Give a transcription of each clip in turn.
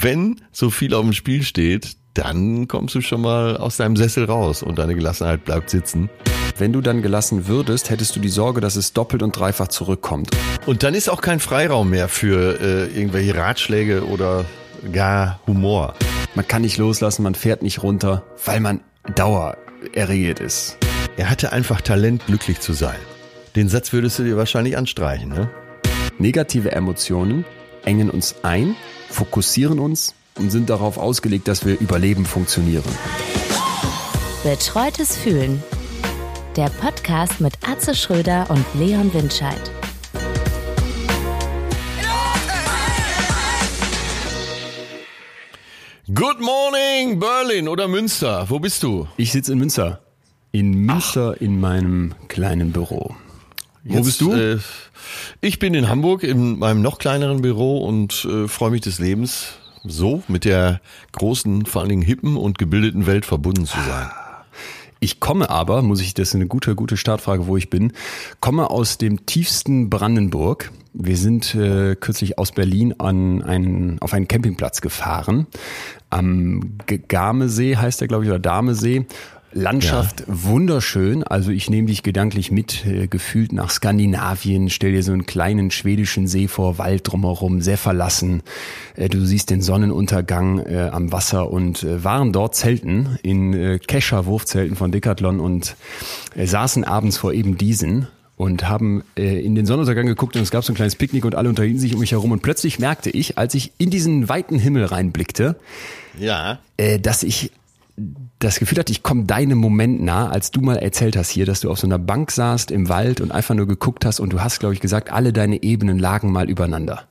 wenn so viel auf dem Spiel steht, dann kommst du schon mal aus deinem Sessel raus und deine Gelassenheit bleibt sitzen. Wenn du dann gelassen würdest, hättest du die Sorge, dass es doppelt und dreifach zurückkommt. Und dann ist auch kein Freiraum mehr für äh, irgendwelche Ratschläge oder gar Humor. Man kann nicht loslassen, man fährt nicht runter, weil man dauererregiert ist. Er hatte einfach Talent, glücklich zu sein. Den Satz würdest du dir wahrscheinlich anstreichen, ne? Negative Emotionen engen uns ein, fokussieren uns und sind darauf ausgelegt, dass wir überleben funktionieren. Betreutes Fühlen. Der Podcast mit Atze Schröder und Leon Windscheid. Good morning, Berlin oder Münster. Wo bist du? Ich sitze in Münster. In Münster Ach. in meinem kleinen Büro. Wo Jetzt, bist du? Äh, ich bin in Hamburg in meinem noch kleineren Büro und äh, freue mich des Lebens, so mit der großen, vor allen Dingen hippen und gebildeten Welt verbunden zu sein. Ich komme aber, muss ich, das ist eine gute, gute Startfrage, wo ich bin, komme aus dem tiefsten Brandenburg. Wir sind äh, kürzlich aus Berlin an einen, auf einen Campingplatz gefahren. Am Gamesee heißt der, glaube ich, oder Damesee. Landschaft ja. wunderschön. Also ich nehme dich gedanklich mit, äh, gefühlt nach Skandinavien. Stell dir so einen kleinen schwedischen See vor, Wald drumherum, sehr verlassen. Äh, du siehst den Sonnenuntergang äh, am Wasser und waren dort Zelten in äh, Kescher Wurfzelten von Decathlon und saßen abends vor eben diesen und haben äh, in den Sonnenuntergang geguckt und es gab so ein kleines Picknick und alle unterhielten sich um mich herum und plötzlich merkte ich, als ich in diesen weiten Himmel reinblickte, ja. äh, dass ich das Gefühl hatte, ich komme deinem Moment nah, als du mal erzählt hast hier, dass du auf so einer Bank saßt im Wald und einfach nur geguckt hast und du hast, glaube ich, gesagt, alle deine Ebenen lagen mal übereinander.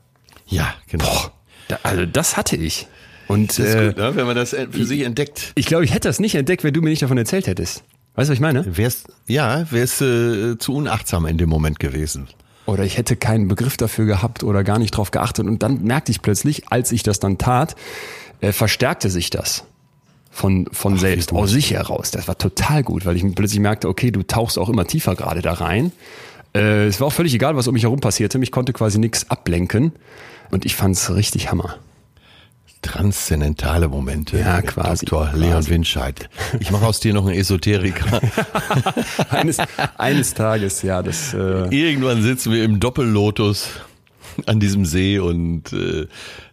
Ja, genau. Boah, da, also das hatte ich. Und das ist äh, gut, ne? wenn man das für sich entdeckt. Ich glaube, ich hätte das nicht entdeckt, wenn du mir nicht davon erzählt hättest. Weißt du, was ich meine? Wär's, ja, wär's äh, zu unachtsam in dem Moment gewesen. Oder ich hätte keinen Begriff dafür gehabt oder gar nicht drauf geachtet. Und dann merkte ich plötzlich, als ich das dann tat, äh, verstärkte sich das von, von Ach, selbst, aus sich heraus. Das war total gut, weil ich plötzlich merkte, okay, du tauchst auch immer tiefer gerade da rein. Äh, es war auch völlig egal, was um mich herum passierte. Mich konnte quasi nichts ablenken. Und ich fand's richtig Hammer. Transzendentale Momente. Ja, quasi. Dr. Leon quasi. Winscheid. Ich mache aus dir noch einen Esoteriker. eines, eines Tages, ja. Das, äh Irgendwann sitzen wir im Doppellotus an diesem See und äh,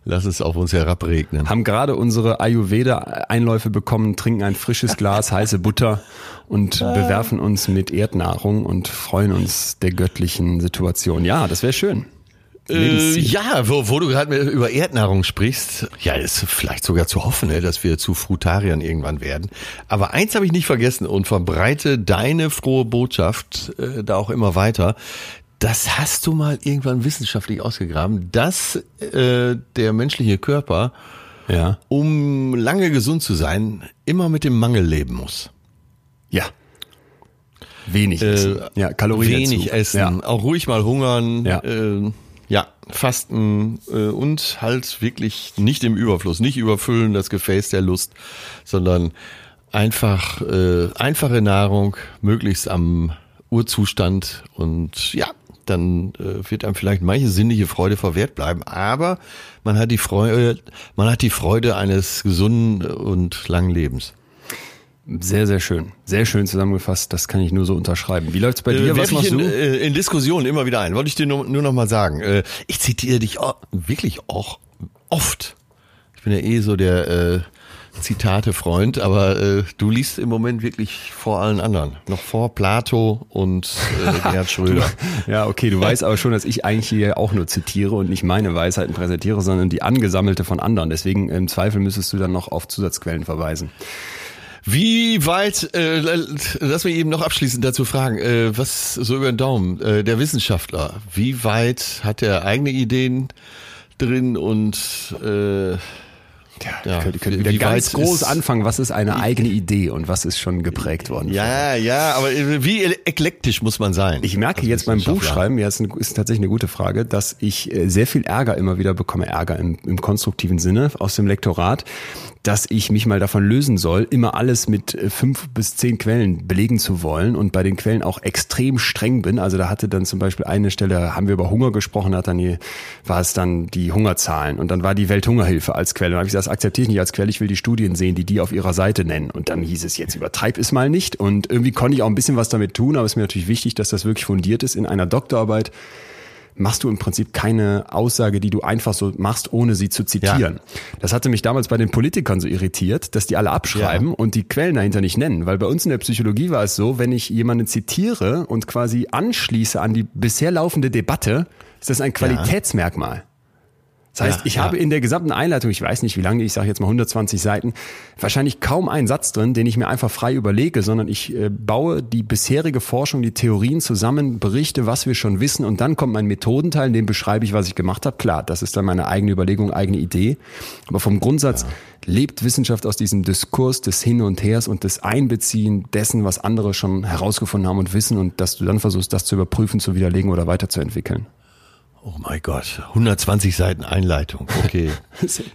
lass es auf uns herabregnen. Haben gerade unsere Ayurveda-Einläufe bekommen, trinken ein frisches Glas heiße Butter und bewerfen uns mit Erdnahrung und freuen uns der göttlichen Situation. Ja, das wäre schön. Äh, ja, wo, wo du gerade über Erdnahrung sprichst, ja, ist vielleicht sogar zu hoffen, ne, dass wir zu Frutariern irgendwann werden. Aber eins habe ich nicht vergessen und verbreite deine frohe Botschaft äh, da auch immer weiter. Das hast du mal irgendwann wissenschaftlich ausgegraben, dass äh, der menschliche Körper, ja. um lange gesund zu sein, immer mit dem Mangel leben muss. Ja. Wenig äh, essen. Ja, Kalorien Wenig dazu. essen, ja. auch ruhig mal hungern. Ja. Äh, ja, Fasten äh, und halt wirklich nicht im Überfluss, nicht überfüllen das Gefäß der Lust, sondern einfach äh, einfache Nahrung, möglichst am Urzustand und ja, dann äh, wird einem vielleicht manche sinnliche Freude verwehrt bleiben, aber man hat die Freude, man hat die Freude eines gesunden und langen Lebens. Sehr, sehr schön. Sehr schön zusammengefasst. Das kann ich nur so unterschreiben. Wie läuft's bei dir? Äh, Was machst in, du? Äh, in Diskussionen immer wieder ein. Wollte ich dir nur, nur noch mal sagen. Äh, ich zitiere dich auch, wirklich auch oft. Ich bin ja eh so der äh, Zitate-Freund, aber äh, du liest im Moment wirklich vor allen anderen. Noch vor Plato und äh, Gerhard Schröder. ja, okay, du weißt aber schon, dass ich eigentlich hier auch nur zitiere und nicht meine Weisheiten präsentiere, sondern die angesammelte von anderen. Deswegen im Zweifel müsstest du dann noch auf Zusatzquellen verweisen. Wie weit, äh, lass mich eben noch abschließend dazu fragen, äh, was so über den Daumen, äh, der Wissenschaftler, wie weit hat er eigene Ideen drin und äh, Ja, ja könnte wieder ganz groß anfangen. Was ist eine eigene Idee und was ist schon geprägt worden? Ja, ja, aber wie eklektisch muss man sein? Ich merke jetzt beim Buchschreiben, ja, ist, eine, ist tatsächlich eine gute Frage, dass ich äh, sehr viel Ärger immer wieder bekomme, Ärger im, im konstruktiven Sinne aus dem Lektorat, dass ich mich mal davon lösen soll, immer alles mit äh, fünf bis zehn Quellen belegen zu wollen und bei den Quellen auch extrem streng bin. Also da hatte dann zum Beispiel eine Stelle, haben wir über Hunger gesprochen, hat dann die, war es dann die Hungerzahlen und dann war die Welthungerhilfe als Quelle. Und habe ich gesagt, das akzeptiere ich nicht als Quelle, ich will die Studien sehen, die die auf ihrer Seite nennen. Und dann hieß es jetzt, übertreib es mal nicht. Und irgendwie konnte ich auch ein bisschen was damit tun, aber es ist mir natürlich wichtig, dass das wirklich fundiert ist in einer Doktorarbeit machst du im Prinzip keine Aussage, die du einfach so machst, ohne sie zu zitieren. Ja. Das hatte mich damals bei den Politikern so irritiert, dass die alle abschreiben ja. und die Quellen dahinter nicht nennen. Weil bei uns in der Psychologie war es so, wenn ich jemanden zitiere und quasi anschließe an die bisher laufende Debatte, ist das ein Qualitätsmerkmal. Das heißt, ja, ich ja. habe in der gesamten Einleitung, ich weiß nicht wie lange, ich sage jetzt mal 120 Seiten, wahrscheinlich kaum einen Satz drin, den ich mir einfach frei überlege, sondern ich äh, baue die bisherige Forschung, die Theorien zusammen, berichte, was wir schon wissen und dann kommt mein Methodenteil, in dem beschreibe ich, was ich gemacht habe. Klar, das ist dann meine eigene Überlegung, eigene Idee. Aber vom Grundsatz ja. lebt Wissenschaft aus diesem Diskurs des Hin und Hers und des Einbeziehen dessen, was andere schon herausgefunden haben und wissen und dass du dann versuchst, das zu überprüfen, zu widerlegen oder weiterzuentwickeln. Oh mein Gott, 120 Seiten Einleitung. Okay.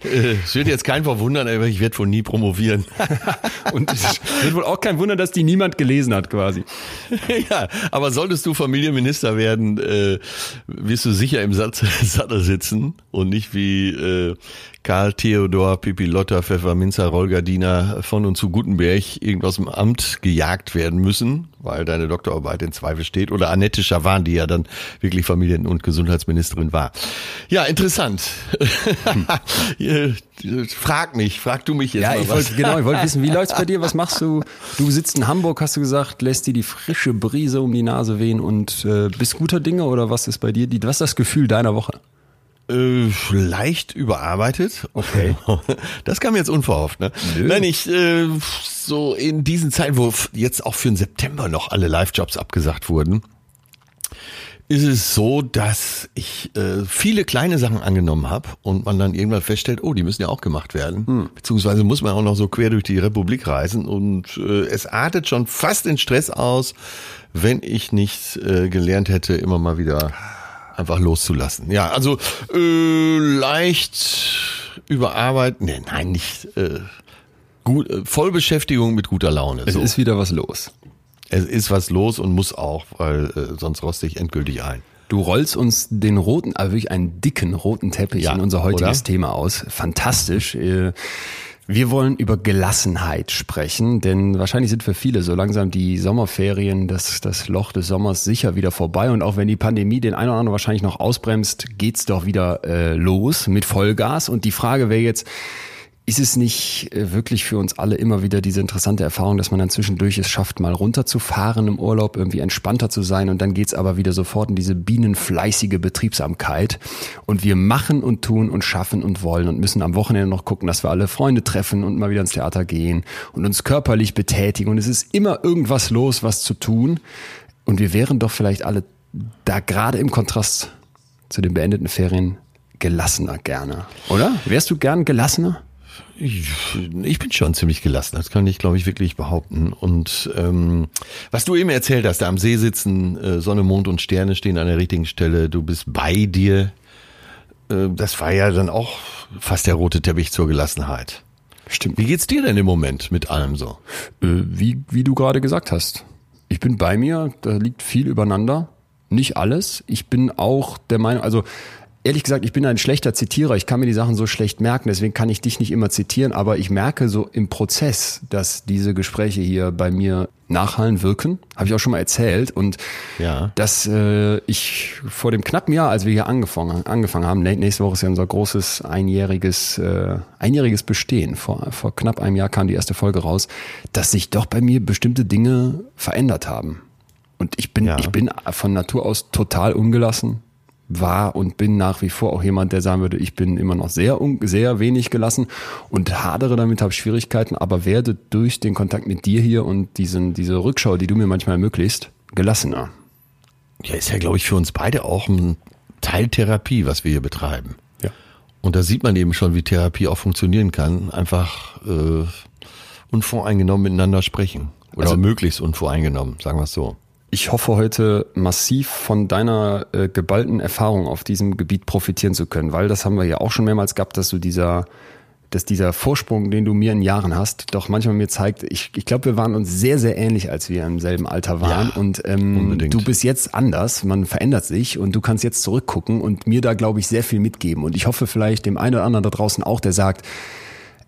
Äh, es wird jetzt kein verwundern, aber ich werde wohl nie promovieren. Und es wird wohl auch kein Wunder, dass die niemand gelesen hat, quasi. ja, aber solltest du Familienminister werden, äh, wirst du sicher im Sattel sitzen und nicht wie äh, Karl Theodor Pipilotta Pfefferminzer Rollgardiner von und zu Gutenberg irgendwas im Amt gejagt werden müssen, weil deine Doktorarbeit in Zweifel steht. Oder Annette Schawan, die ja dann wirklich Familien- und Gesundheitsministerin war. Ja, interessant. Hm. frag mich, frag du mich jetzt ja, mal ich wollte genau, ich wollte wissen, wie läuft's bei dir? Was machst du? Du sitzt in Hamburg, hast du gesagt, lässt dir die frische Brise um die Nase wehen und äh, bist guter Dinge oder was ist bei dir? Die, was ist das Gefühl deiner Woche? Äh, leicht überarbeitet. Okay. Das kam jetzt unverhofft, ne? Nö. Nein, ich äh, so in diesen Zeiten, wo jetzt auch für den September noch alle Live-Jobs abgesagt wurden, ist es so, dass ich äh, viele kleine Sachen angenommen habe und man dann irgendwann feststellt, oh, die müssen ja auch gemacht werden. Hm. Beziehungsweise muss man auch noch so quer durch die Republik reisen und äh, es artet schon fast in Stress aus, wenn ich nicht äh, gelernt hätte, immer mal wieder einfach loszulassen. Ja, also äh, leicht überarbeiten. Nee, nein, nicht äh, gut, äh, Vollbeschäftigung mit guter Laune. Es so. ist wieder was los. Es ist was los und muss auch, weil äh, sonst roste ich endgültig ein. Du rollst uns den roten, aber wirklich einen dicken roten Teppich ja, in unser heutiges oder? Thema aus. Fantastisch. Äh, wir wollen über Gelassenheit sprechen, denn wahrscheinlich sind für viele so langsam die Sommerferien, das, das Loch des Sommers sicher wieder vorbei. Und auch wenn die Pandemie den einen oder anderen wahrscheinlich noch ausbremst, geht's doch wieder äh, los mit Vollgas. Und die Frage wäre jetzt, ist es nicht äh, wirklich für uns alle immer wieder diese interessante Erfahrung, dass man dann zwischendurch es schafft, mal runterzufahren im Urlaub, irgendwie entspannter zu sein und dann geht's aber wieder sofort in diese bienenfleißige Betriebsamkeit und wir machen und tun und schaffen und wollen und müssen am Wochenende noch gucken, dass wir alle Freunde treffen und mal wieder ins Theater gehen und uns körperlich betätigen und es ist immer irgendwas los, was zu tun und wir wären doch vielleicht alle da gerade im Kontrast zu den beendeten Ferien gelassener gerne, oder? Wärst du gern gelassener? Ich bin schon ziemlich gelassen, das kann ich, glaube ich, wirklich behaupten. Und ähm, was du eben erzählt hast, da am See sitzen, äh, Sonne, Mond und Sterne stehen an der richtigen Stelle, du bist bei dir, äh, das war ja dann auch fast der rote Teppich zur Gelassenheit. Stimmt. Wie geht's dir denn im Moment mit allem so? Äh, wie, wie du gerade gesagt hast. Ich bin bei mir, da liegt viel übereinander. Nicht alles. Ich bin auch der Meinung, also ehrlich gesagt, ich bin ein schlechter Zitierer. Ich kann mir die Sachen so schlecht merken, deswegen kann ich dich nicht immer zitieren, aber ich merke so im Prozess, dass diese Gespräche hier bei mir nachhallen wirken. Habe ich auch schon mal erzählt. Und ja. dass äh, ich vor dem knappen Jahr, als wir hier angefangen, angefangen haben, nächste Woche ist ja unser großes einjähriges, äh, einjähriges Bestehen. Vor, vor knapp einem Jahr kam die erste Folge raus, dass sich doch bei mir bestimmte Dinge verändert haben. Und ich bin, ja. ich bin von Natur aus total ungelassen, war und bin nach wie vor auch jemand, der sagen würde, ich bin immer noch sehr, sehr wenig gelassen und hadere damit, habe Schwierigkeiten, aber werde durch den Kontakt mit dir hier und diesen, diese Rückschau, die du mir manchmal ermöglicht, gelassener. Ja, ist ja, glaube ich, für uns beide auch ein Teil Therapie, was wir hier betreiben. Ja. Und da sieht man eben schon, wie Therapie auch funktionieren kann. Einfach äh, unvoreingenommen miteinander sprechen. Oder Also- möglichst unvoreingenommen, sagen wir es so. Ich hoffe heute massiv von deiner äh, geballten Erfahrung auf diesem Gebiet profitieren zu können, weil das haben wir ja auch schon mehrmals gehabt, dass du dieser, dass dieser Vorsprung, den du mir in Jahren hast, doch manchmal mir zeigt, ich, ich glaube, wir waren uns sehr, sehr ähnlich, als wir im selben Alter waren. Ja, und ähm, unbedingt. du bist jetzt anders, man verändert sich und du kannst jetzt zurückgucken und mir da, glaube ich, sehr viel mitgeben. Und ich hoffe vielleicht dem einen oder anderen da draußen auch, der sagt,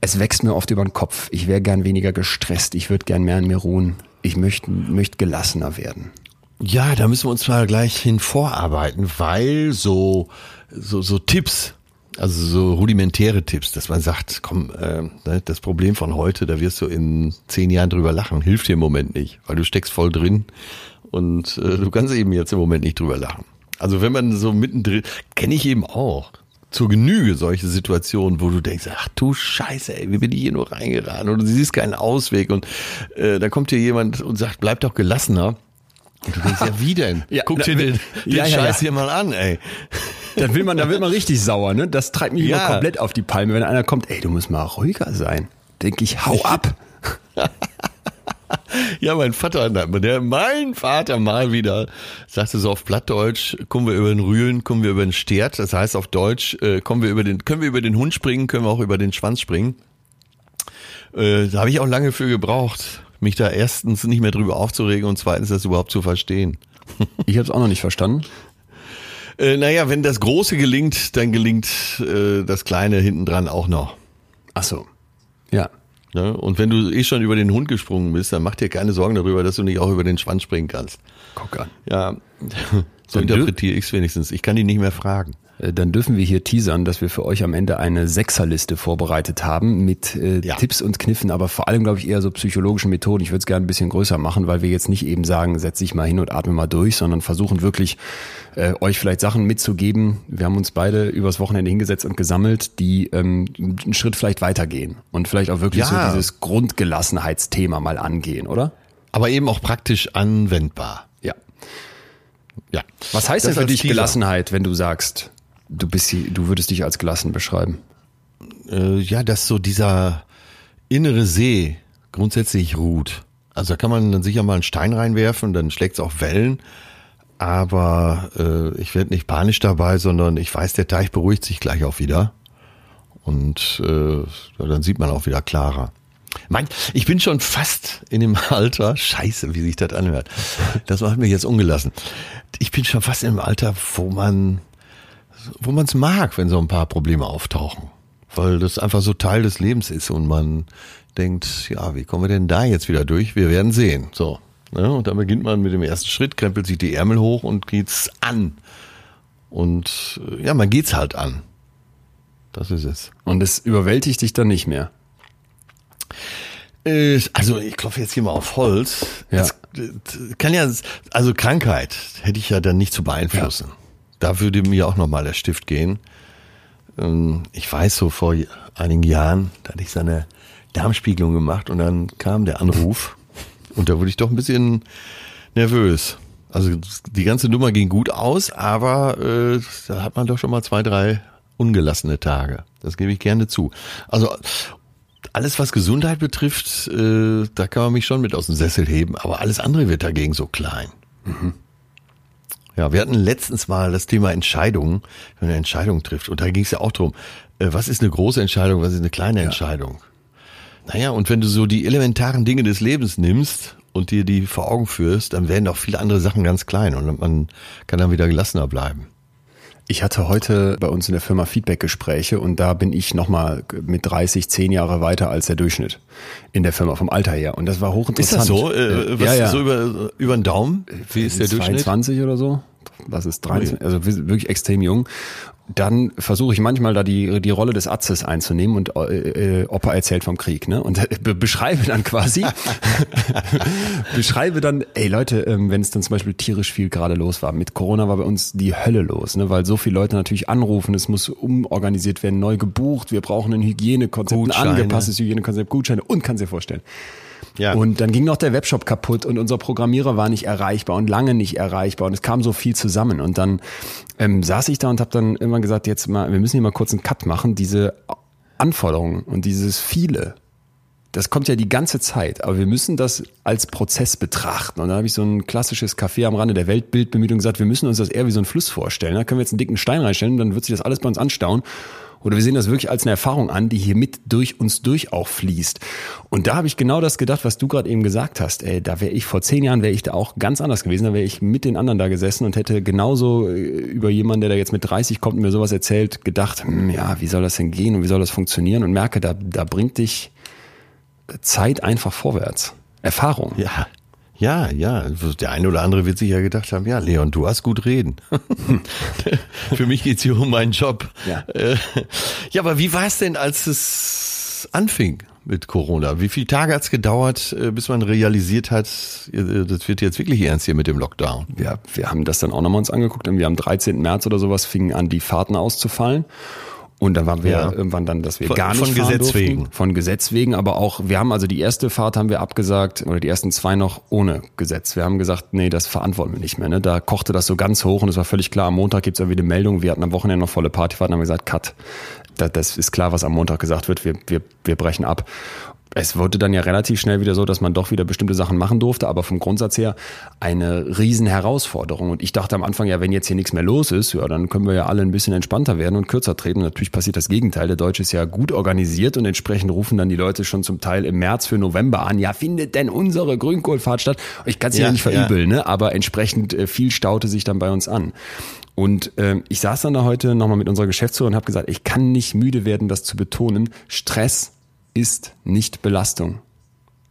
es wächst mir oft über den Kopf. Ich wäre gern weniger gestresst. Ich würde gern mehr an mir ruhen. Ich möchte möchte gelassener werden. Ja, da müssen wir uns mal gleich hin vorarbeiten, weil so, so, so Tipps, also so rudimentäre Tipps, dass man sagt, komm, äh, ne, das Problem von heute, da wirst du in zehn Jahren drüber lachen, hilft dir im Moment nicht, weil du steckst voll drin und äh, du kannst eben jetzt im Moment nicht drüber lachen. Also wenn man so mittendrin, kenne ich eben auch zur Genüge solche Situationen, wo du denkst, ach du Scheiße, ey, wie bin ich hier nur reingeraten und du siehst keinen Ausweg und äh, da kommt dir jemand und sagt, bleib doch gelassener. Und du denkst, ja, wie denn? Ja, Guck da- dir den, den Ja, ja, Scheiß ja. hier mal an, ey. Dann will man, dann wird man richtig sauer, ne? Das treibt mich immer komplett auf die Palme, wenn einer kommt, ey, du musst mal ruhiger sein. Denke ich, hau ab. Ja, mein Vater, der, mein Vater mal wieder sagte so auf Plattdeutsch, kommen wir über den Rühlen, kommen wir über den Stert. Das heißt auf Deutsch, äh, kommen wir über den, können wir über den Hund springen, können wir auch über den Schwanz springen. Äh, da habe ich auch lange für gebraucht, mich da erstens nicht mehr drüber aufzuregen und zweitens das überhaupt zu verstehen. Ich habe es auch noch nicht verstanden. Äh, naja, wenn das Große gelingt, dann gelingt äh, das Kleine hinten dran auch noch. Ach so. Ja. Ne? Und wenn du eh schon über den Hund gesprungen bist, dann mach dir keine Sorgen darüber, dass du nicht auch über den Schwanz springen kannst. Guck an. Ja, so interpretiere ich es wenigstens. Ich kann die nicht mehr fragen. Äh, Dann dürfen wir hier teasern, dass wir für euch am Ende eine Sechserliste vorbereitet haben mit äh, Ja. Tipps und Kniffen, aber vor allem, glaube ich, eher so psychologischen Methoden. Ich würde es gerne ein bisschen größer machen, weil wir jetzt nicht eben sagen, setz dich mal hin und atme mal durch, sondern versuchen wirklich, äh, euch vielleicht Sachen mitzugeben. Wir haben uns beide übers Wochenende hingesetzt und gesammelt, die ähm, einen Schritt vielleicht weitergehen und vielleicht auch wirklich Ja. so dieses Grundgelassenheitsthema mal angehen, oder? Aber eben auch praktisch anwendbar. Ja. Ja. Was heißt Das denn für dich Teaser. Gelassenheit, wenn du sagst, du bist, du würdest dich als gelassen beschreiben? Äh, ja, dass so dieser innere See grundsätzlich ruht. Also da kann man dann sicher mal einen Stein reinwerfen, dann schlägt es auch Wellen. Aber äh, ich werde nicht panisch dabei, sondern ich weiß, der Teich beruhigt sich gleich auch wieder. Und äh, dann sieht man auch wieder klarer. Mein, ich bin schon fast in dem Alter, scheiße, wie sich das anhört. Das macht mich jetzt ungelassen. Ich bin schon fast im Alter, wo man wo man es mag, wenn so ein paar Probleme auftauchen. Weil das einfach so Teil des Lebens ist und man denkt, ja, wie kommen wir denn da jetzt wieder durch? Wir werden sehen. So. Ne? Und dann beginnt man mit dem ersten Schritt, krempelt sich die Ärmel hoch und geht's an. Und äh, ja, man geht's halt an. Das ist es. Und es überwältigt dich dann nicht mehr. Äh, Also ich klopfe jetzt hier mal auf Holz. Ja. Das, das kann ja, also Krankheit hätte ich ja dann nicht zu beeinflussen. Da würde mir auch nochmal der Stift gehen. Ähm, Ich weiß so vor einigen Jahren, da hatte ich so eine Darmspiegelung gemacht und dann kam der Anruf und da wurde ich doch ein bisschen nervös. Also die ganze Nummer ging gut aus, aber äh, da hat man doch schon mal zwei, drei ungelassene Tage. Das gebe ich gerne zu. Also alles, was Gesundheit betrifft, äh, da kann man mich schon mit aus dem Sessel heben, aber alles andere wird dagegen so klein. Ja, wir hatten letztens mal das Thema Entscheidungen, wenn man eine Entscheidung trifft. Und da ging es ja auch drum, äh, was ist eine große Entscheidung, was ist eine kleine Entscheidung. Naja, und wenn du so die elementaren Dinge des Lebens nimmst und dir die vor Augen führst, dann werden auch viele andere Sachen ganz klein und man kann dann wieder gelassener bleiben. Ich hatte heute bei uns in der Firma Feedback-Gespräche und da bin ich nochmal mit 30, 10 Jahre weiter als der Durchschnitt in der Firma vom Alter her. Und das war Ist hochinteressant. das so? Äh, was ja, ja. so über, über den Daumen? Wie ist der Durchschnitt? 22 oder so. Was ist 23? Also wirklich extrem jung. Dann versuche ich manchmal da die, die Rolle des Arztes einzunehmen und äh, äh, Opa erzählt vom Krieg, ne? Und be beschreibe dann quasi, beschreibe dann, ey Leute, ähm, wenn es dann zum Beispiel tierisch viel gerade los war. Mit Corona war bei uns die Hölle los, ne? Weil so viele Leute natürlich anrufen, es muss umorganisiert werden, neu gebucht, wir brauchen ein Hygienekonzept, ein Gutscheine. angepasstes Hygienekonzept, Gutscheine und kannst dir vorstellen. Ja. Und dann ging noch der Webshop kaputt und unser Programmierer war nicht erreichbar und lange nicht erreichbar und es kam so viel zusammen. Und dann ähm, saß ich da und habe dann irgendwann gesagt, jetzt mal, wir müssen hier mal kurz einen Cut machen. Diese Anforderungen und dieses viele, das kommt ja die ganze Zeit, aber wir müssen das als Prozess betrachten. Und da habe ich so ein klassisches Café am Rande der Weltbildbemühung gesagt, wir müssen uns das eher wie so ein Fluss vorstellen. Da können wir jetzt einen dicken Stein reinstellen, dann wird sich das alles bei uns anstauen. Oder wir sehen das wirklich als eine Erfahrung an, die hier mit durch uns durch auch fließt. Und da habe ich genau das gedacht, was du gerade eben gesagt hast. Ey, da wäre ich vor zehn Jahren wäre ich da auch ganz anders gewesen. Da wäre ich mit den anderen da gesessen und hätte genauso äh, über jemanden, der da jetzt mit 30 kommt und mir sowas erzählt, gedacht, hm, ja, wie soll das denn gehen und wie soll das funktionieren? Und merke, da, da bringt dich Zeit einfach vorwärts. Erfahrung. Ja. Ja, ja. Der eine oder andere wird sich ja gedacht haben, ja, Leon, du hast gut reden. Für mich geht's hier um meinen Job. Ja. Äh, ja, aber wie war es denn, als es anfing mit Corona? Wie viele Tage hat's gedauert, äh, bis man realisiert hat, äh, das wird jetzt wirklich ernst hier mit dem Lockdown? Ja, wir haben das dann auch nochmal uns angeguckt und wir am 13. März oder sowas fingen an, die Fahrten auszufallen. Und dann waren wir Ja. irgendwann dann, dass wir Von- gar nicht von fahren Gesetz durften. wegen. Von Gesetz wegen, aber auch, wir haben also die erste Fahrt haben wir abgesagt, oder die ersten zwei noch ohne Gesetz. Wir haben gesagt, nee, das verantworten wir nicht mehr. Ne? Da kochte das so ganz hoch und es war völlig klar, am Montag gibt's irgendwie eine Meldung, wir hatten am Wochenende noch volle Partyfahrten, haben gesagt, cut. Da, das ist klar, was am Montag gesagt wird, wir, wir, wir brechen ab. Es wurde dann ja relativ schnell wieder so, dass man doch wieder bestimmte Sachen machen durfte, aber vom Grundsatz her eine riesen Herausforderung. Und ich dachte am Anfang, ja, wenn jetzt hier nichts mehr los ist, ja, dann können wir ja alle ein bisschen entspannter werden und kürzer treten. Und natürlich passiert das Gegenteil. Der Deutsche ist ja gut organisiert und entsprechend rufen dann die Leute schon zum Teil im März für November an, ja, findet denn unsere Grünkohlfahrt statt? Ich kann es ja, Ja, nicht ja. verübeln, ne? aber entsprechend äh, viel staute sich dann bei uns an. Und ähm, ich saß dann da heute nochmal mit unserer Geschäftsführerin und habe gesagt, ich kann nicht müde werden, das zu betonen. Stress ist nicht Belastung.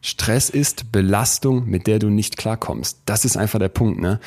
Stress ist Belastung, mit der du nicht klarkommst. Das ist einfach der Punkt, ne?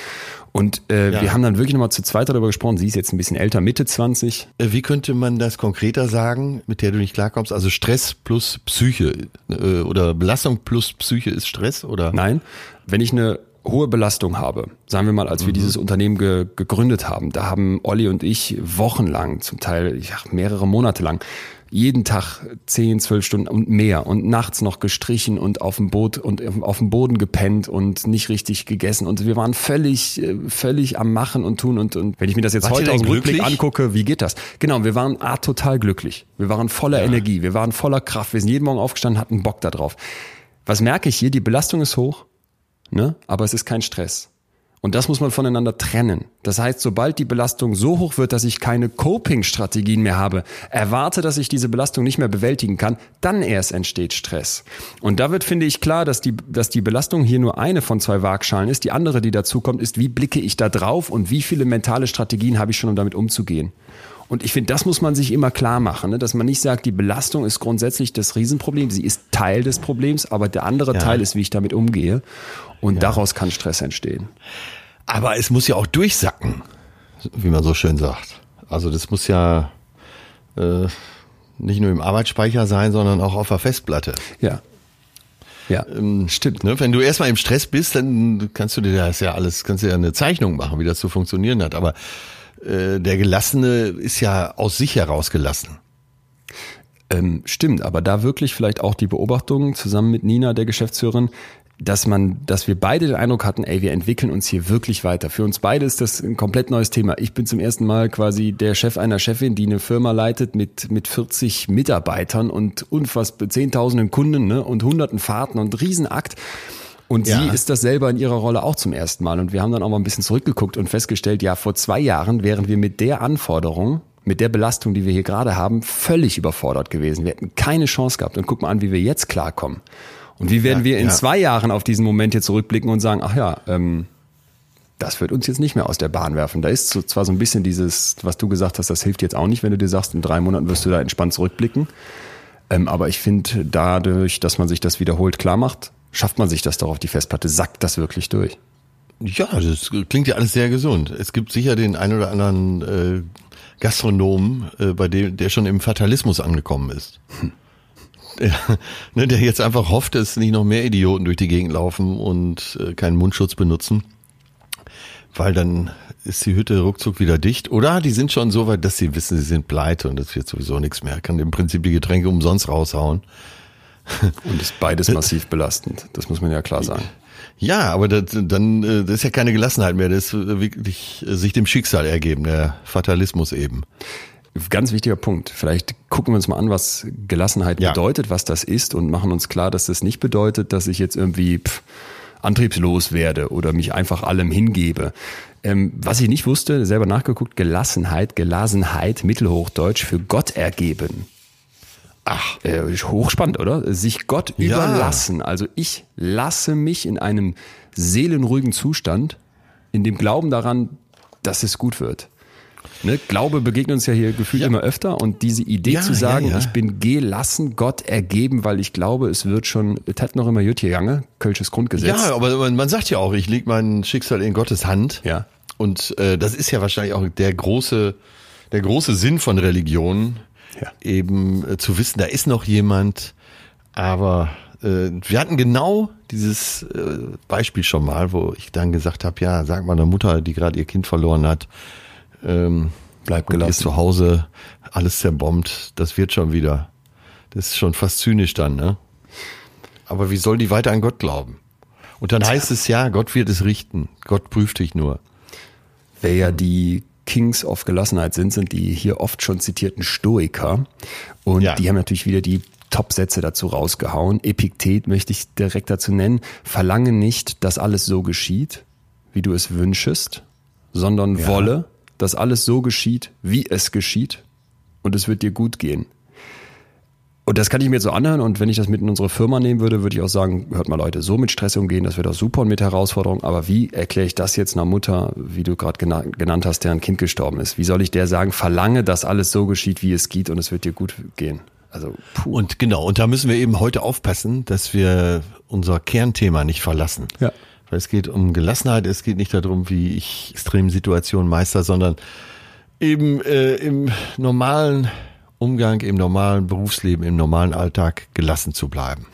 Und äh, Ja. wir haben dann wirklich nochmal zu zweit darüber gesprochen. Sie ist jetzt ein bisschen älter, Mitte 20. Äh, Wie könnte man das konkreter sagen, mit der du nicht klarkommst? Also Stress plus Psyche äh, oder Belastung plus Psyche ist Stress oder? Nein, wenn ich eine hohe Belastung habe, sagen wir mal, als wir dieses Unternehmen ge gegründet haben, da haben Olli und ich wochenlang, zum Teil ja, mehrere Monate lang, jeden Tag 10, 12 Stunden und mehr und nachts noch gestrichen und auf dem Boot und auf dem Boden gepennt und nicht richtig gegessen und wir waren völlig, äh, völlig am Machen und tun und, und wenn ich mir das jetzt Wart heute aus dem Rückblick angucke, wie geht das? Genau, wir waren ah, total glücklich. Wir waren voller Energie, wir waren voller Kraft, wir sind jeden Morgen aufgestanden, hatten Bock da drauf. Was merke ich hier? Die Belastung ist hoch, ne? aber es ist kein Stress. Und das muss man voneinander trennen. Das heißt, sobald die Belastung so hoch wird, dass ich keine Coping-Strategien mehr habe, erwarte, dass ich diese Belastung nicht mehr bewältigen kann, dann erst entsteht Stress. Und da wird, finde ich, klar, dass die, dass die Belastung hier nur eine von zwei Waagschalen ist. Die andere, die dazu kommt, ist, wie blicke ich da drauf und wie viele mentale Strategien habe ich schon, um damit umzugehen. Und ich finde, das muss man sich immer klar machen, ne? dass man nicht sagt, die Belastung ist grundsätzlich das Riesenproblem. Sie ist Teil des Problems, aber der andere Ja. Teil ist, wie ich damit umgehe. Und daraus kann Stress entstehen. Aber es muss ja auch durchsacken, wie man so schön sagt. Also das muss ja äh, nicht nur im Arbeitsspeicher sein, sondern auch auf der Festplatte. Ja. Ja, stimmt. Ne? Wenn du erstmal im Stress bist, dann kannst du dir das ja alles, kannst du ja eine Zeichnung machen, wie das zu funktionieren hat. Aber äh, der Gelassene ist ja aus sich heraus gelassen. Ähm, stimmt, aber da wirklich vielleicht auch die Beobachtung zusammen mit Nina, der Geschäftsführerin, dass man, dass wir beide den Eindruck hatten, ey, wir entwickeln uns hier wirklich weiter. Für uns beide ist das ein komplett neues Thema. Ich bin zum ersten Mal quasi der Chef einer Chefin, die eine Firma leitet mit, mit 40 Mitarbeitern und unfassbar zehntausenden Kunden, ne, und hunderten Fahrten und Riesenakt. Und Ja. sie ist das selber in ihrer Rolle auch zum ersten Mal. Und wir haben dann auch mal ein bisschen zurückgeguckt und festgestellt, ja, vor zwei Jahren wären wir mit der Anforderung, mit der Belastung, die wir hier gerade haben, völlig überfordert gewesen. Wir hätten keine Chance gehabt. Und guck mal an, wie wir jetzt klarkommen. Und wie werden Ja, wir in ja. zwei Jahren auf diesen Moment hier zurückblicken und sagen, ach ja, ähm, das wird uns jetzt nicht mehr aus der Bahn werfen. Da ist so, zwar so ein bisschen dieses, was du gesagt hast, das hilft jetzt auch nicht, wenn du dir sagst, in drei Monaten wirst du da entspannt zurückblicken. Ähm, aber ich finde, dadurch, dass man sich das wiederholt klar macht, schafft man sich das doch auf die Festplatte, sackt das wirklich durch. Ja, das klingt ja alles sehr gesund. Es gibt sicher den einen oder anderen äh, Gastronomen, äh, bei dem der schon im Fatalismus angekommen ist. Der, ne, der jetzt einfach hofft, dass nicht noch mehr Idioten durch die Gegend laufen und äh, keinen Mundschutz benutzen, weil dann ist die Hütte ruckzuck wieder dicht. Oder die sind schon so weit, dass sie wissen, sie sind pleite und das wird sowieso nichts mehr. Kann im Prinzip die Getränke umsonst raushauen. Und ist beides massiv belastend. Das muss man ja klar sagen. Ja, aber das, dann äh, das ist ja keine Gelassenheit mehr, das ist wirklich sich dem Schicksal ergeben, der Fatalismus eben. Ganz wichtiger Punkt. Vielleicht gucken wir uns mal an, was Gelassenheit ja. bedeutet, was das ist und machen uns klar, dass das nicht bedeutet, dass ich jetzt irgendwie pff, antriebslos werde oder mich einfach allem hingebe. Ähm, was ich nicht wusste, selber nachgeguckt, Gelassenheit, Gelasenheit, Mittelhochdeutsch für Gott ergeben. Ach, äh, hochspannend, oder? Sich Gott ja. überlassen. Also ich lasse mich in einem seelenruhigen Zustand, in dem Glauben daran, dass es gut wird. Ne? Glaube begegnet uns ja hier gefühlt ja. immer öfter und diese Idee ja, zu sagen, ja, ich bin gelassen, Gott ergeben, weil ich glaube, es wird schon, es hat noch immer gut gegangen, Kölsches Grundgesetz. Ja, aber man, sagt ja auch, ich lege mein Schicksal in Gottes Hand. Ja. Und äh, das ist ja wahrscheinlich auch der große, der große Sinn von Religion, ja. eben äh, zu wissen, da ist noch jemand, aber äh, wir hatten genau dieses äh, Beispiel schon mal, wo ich dann gesagt habe, ja, sag mal einer Mutter, die gerade ihr Kind verloren hat, ähm, bleib gelassen. Ist zu Hause, alles zerbombt, das wird schon wieder. Das ist schon fast zynisch dann, ne? Aber wie soll die weiter an Gott glauben? Und dann heißt es ja, Gott wird es richten. Gott prüft dich nur. Wer ja die Kings of Gelassenheit sind, sind die hier oft schon zitierten Stoiker. Und ja. die haben natürlich wieder die Top-Sätze dazu rausgehauen. Epiktet möchte ich direkt dazu nennen. Verlange nicht, dass alles so geschieht, wie du es wünschest, sondern ja. wolle, dass alles so geschieht, wie es geschieht. Und es wird dir gut gehen. Und das kann ich mir jetzt so anhören. Und wenn ich das mit in unsere Firma nehmen würde, würde ich auch sagen, hört mal Leute, so mit Stress umgehen, das wäre doch super und mit Herausforderungen. Aber wie erkläre ich das jetzt einer Mutter, wie du gerade genannt hast, deren Kind gestorben ist? Wie soll ich der sagen, verlange, dass alles so geschieht, wie es geht und es wird dir gut gehen? Also, puh. Und genau, und da müssen wir eben heute aufpassen, dass wir unser Kernthema nicht verlassen. Ja. Weil es geht um Gelassenheit, es geht nicht darum, wie ich extreme Situationen meister, sondern eben äh, im normalen Umgang im normalen Berufsleben, im normalen Alltag gelassen zu bleiben.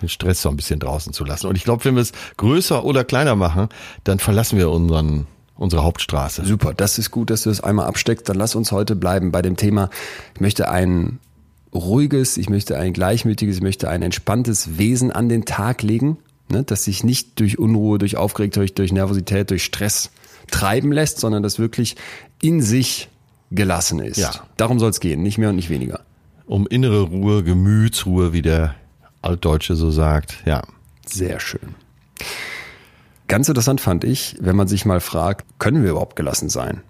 Den Stress so ein bisschen draußen zu lassen. Und ich glaube, wenn wir es größer oder kleiner machen, dann verlassen wir unseren unsere Hauptstraße. Super, das ist gut, dass du es einmal absteckst. Dann lass uns heute bleiben bei dem Thema. Ich möchte ein ruhiges, ich möchte ein gleichmütiges, ich möchte ein entspanntes Wesen an den Tag legen, ne, das sich nicht durch Unruhe, durch Aufgeregt, durch, durch Nervosität, durch Stress treiben lässt, sondern das wirklich in sich gelassen ist. Ja. Darum soll es gehen, nicht mehr und nicht weniger. Um innere Ruhe, Gemütsruhe, wie der Altdeutsche so sagt, ja. Sehr schön. Ganz interessant fand ich, wenn man sich mal fragt, können wir überhaupt gelassen sein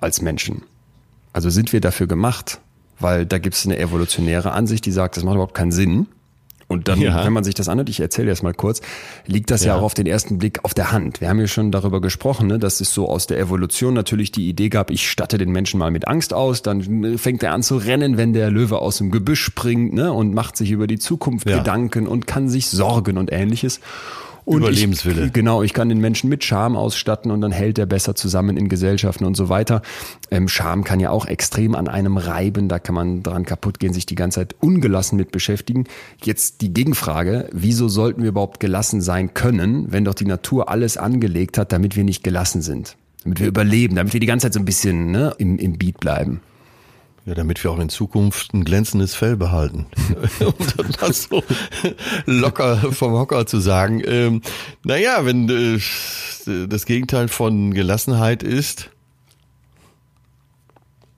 als Menschen? Also sind wir dafür gemacht? Weil da gibt es eine evolutionäre Ansicht, die sagt, das macht überhaupt keinen Sinn. Und dann, ja. wenn man sich das anhört, ich erzähle jetzt mal kurz, liegt das ja. ja. auch auf den ersten Blick auf der Hand. Wir haben ja schon darüber gesprochen, ne, dass es so aus der Evolution natürlich die Idee gab, ich statte den Menschen mal mit Angst aus, dann fängt er an zu rennen, wenn der Löwe aus dem Gebüsch springt ne, und macht sich über die Zukunft ja. Gedanken und kann sich sorgen und ähnliches. Und Überlebenswille. Ich, genau, ich kann den Menschen mit Scham ausstatten und dann hält er besser zusammen in Gesellschaften und so weiter. Ähm, Scham kann ja auch extrem an einem reiben, da kann man dran kaputt gehen, sich die ganze Zeit ungelassen mit beschäftigen. Jetzt die Gegenfrage, wieso sollten wir überhaupt gelassen sein können, wenn doch die Natur alles angelegt hat, damit wir nicht gelassen sind? Damit wir überleben, damit wir die ganze Zeit so ein bisschen ne, im, im Beat bleiben. Ja, damit wir auch in Zukunft ein glänzendes Fell behalten. um das so locker vom Hocker zu sagen. Ähm, naja, wenn äh, das Gegenteil von Gelassenheit ist.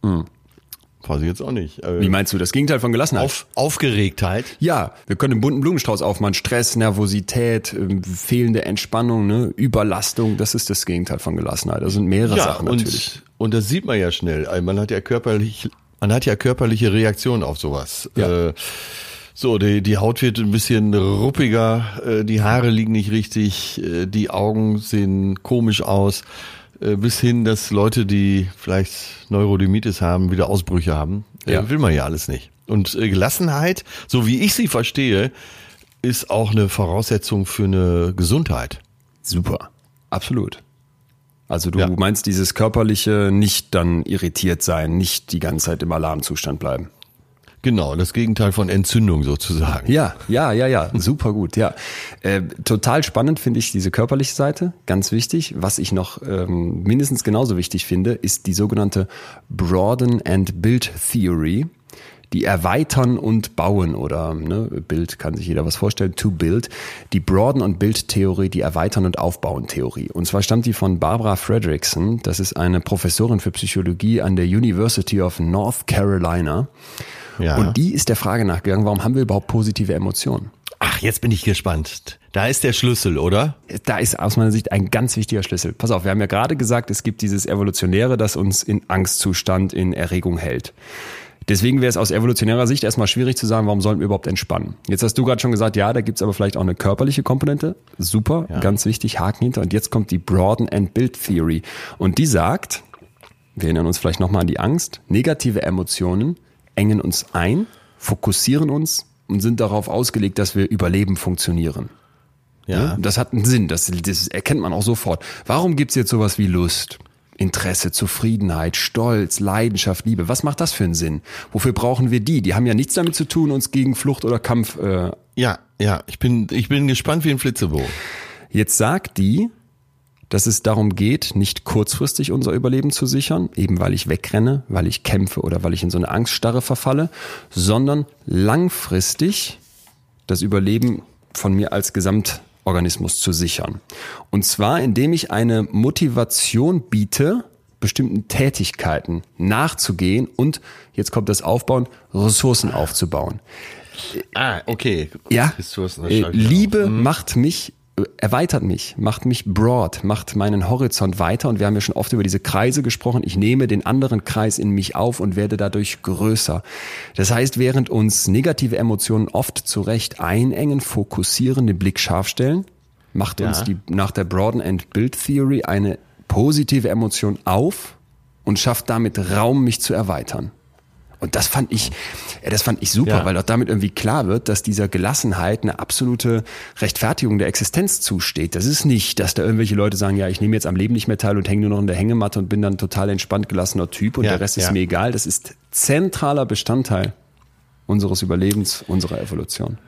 Hm. Weiß ich jetzt auch nicht. Äh, Wie meinst du, das Gegenteil von Gelassenheit? Auf, Aufgeregtheit. Ja, wir können einen bunten Blumenstrauß aufmachen. Stress, Nervosität, äh, fehlende Entspannung, ne? Überlastung, das ist das Gegenteil von Gelassenheit. Das sind mehrere ja, Sachen natürlich. Und, und das sieht man ja schnell. Man hat ja körperlich man hat ja körperliche Reaktionen auf sowas. Ja. Äh, so, die, die Haut wird ein bisschen ruppiger, äh, die Haare liegen nicht richtig, äh, die Augen sehen komisch aus, äh, bis hin, dass Leute, die vielleicht Neurodermitis haben, wieder Ausbrüche haben. Ja. Will man ja alles nicht. Und Gelassenheit, so wie ich sie verstehe, ist auch eine Voraussetzung für eine Gesundheit. Super, absolut. Also du ja. meinst dieses körperliche nicht dann irritiert sein, nicht die ganze Zeit im Alarmzustand bleiben. Genau, das Gegenteil von Entzündung sozusagen. Ja, ja, ja, ja, super gut, ja. Äh, total spannend finde ich diese körperliche Seite, ganz wichtig. Was ich noch ähm, mindestens genauso wichtig finde, ist die sogenannte Broaden and Build Theory. Die erweitern und bauen oder ne, Bild kann sich jeder was vorstellen, to build, die Broaden- und Bildtheorie, die Erweitern- und Aufbauen-Theorie. Und zwar stammt die von Barbara Fredrickson, das ist eine Professorin für Psychologie an der University of North Carolina. Ja. Und die ist der Frage nachgegangen, warum haben wir überhaupt positive Emotionen? Ach, jetzt bin ich gespannt. Da ist der Schlüssel, oder? Da ist aus meiner Sicht ein ganz wichtiger Schlüssel. Pass auf, wir haben ja gerade gesagt, es gibt dieses Evolutionäre, das uns in Angstzustand, in Erregung hält. Deswegen wäre es aus evolutionärer Sicht erstmal schwierig zu sagen, warum sollten wir überhaupt entspannen. Jetzt hast du gerade schon gesagt, ja, da gibt's aber vielleicht auch eine körperliche Komponente. Super, Ja. ganz wichtig, Haken hinter. Und jetzt kommt die Broaden and Build Theory. Und die sagt, wir erinnern uns vielleicht nochmal an die Angst, negative Emotionen engen uns ein, fokussieren uns und sind darauf ausgelegt, dass wir überleben funktionieren. Ja. Das hat einen Sinn, das, das erkennt man auch sofort. Warum gibt's jetzt sowas wie Lust, Interesse, Zufriedenheit, Stolz, Leidenschaft, Liebe? Was macht das für einen Sinn? Wofür brauchen wir die? Die haben ja nichts damit zu tun, uns gegen Flucht oder Kampf. Äh, Ja, ja. Ich bin, ich bin gespannt wie ein Flitzebogen. jetzt sagt die, dass es darum geht, nicht kurzfristig unser Überleben zu sichern, eben weil ich wegrenne, weil ich kämpfe oder weil ich in so eine Angststarre verfalle, sondern langfristig das Überleben von mir als Gesamtorganismus zu sichern. Und zwar, indem ich eine Motivation biete, bestimmten Tätigkeiten nachzugehen und, jetzt kommt das Aufbauen, Ressourcen aufzubauen. Ah, okay. Ja, Ressourcen, äh, Liebe. Mhm. macht mich, erweitert mich, macht mich broad, macht meinen Horizont weiter und wir haben ja schon oft über diese Kreise gesprochen. Ich nehme den anderen Kreis in mich auf und werde dadurch größer. Das heißt, während uns negative Emotionen oft zu Recht einengen, fokussieren, den Blick scharf stellen, macht uns Ja. die nach der Broaden and Build Theory eine positive Emotion auf und schafft damit Raum, mich zu erweitern. Und das fand ich, ja, das fand ich super, Ja. weil auch damit irgendwie klar wird, dass dieser Gelassenheit eine absolute Rechtfertigung der Existenz zusteht. Das ist nicht, dass da irgendwelche Leute sagen, ja, ich nehme jetzt am Leben nicht mehr teil und hänge nur noch in der Hängematte und bin dann total entspannt gelassener Typ und Ja, der Rest ist ja. mir egal. Das ist zentraler Bestandteil unseres Überlebens, unserer Evolution.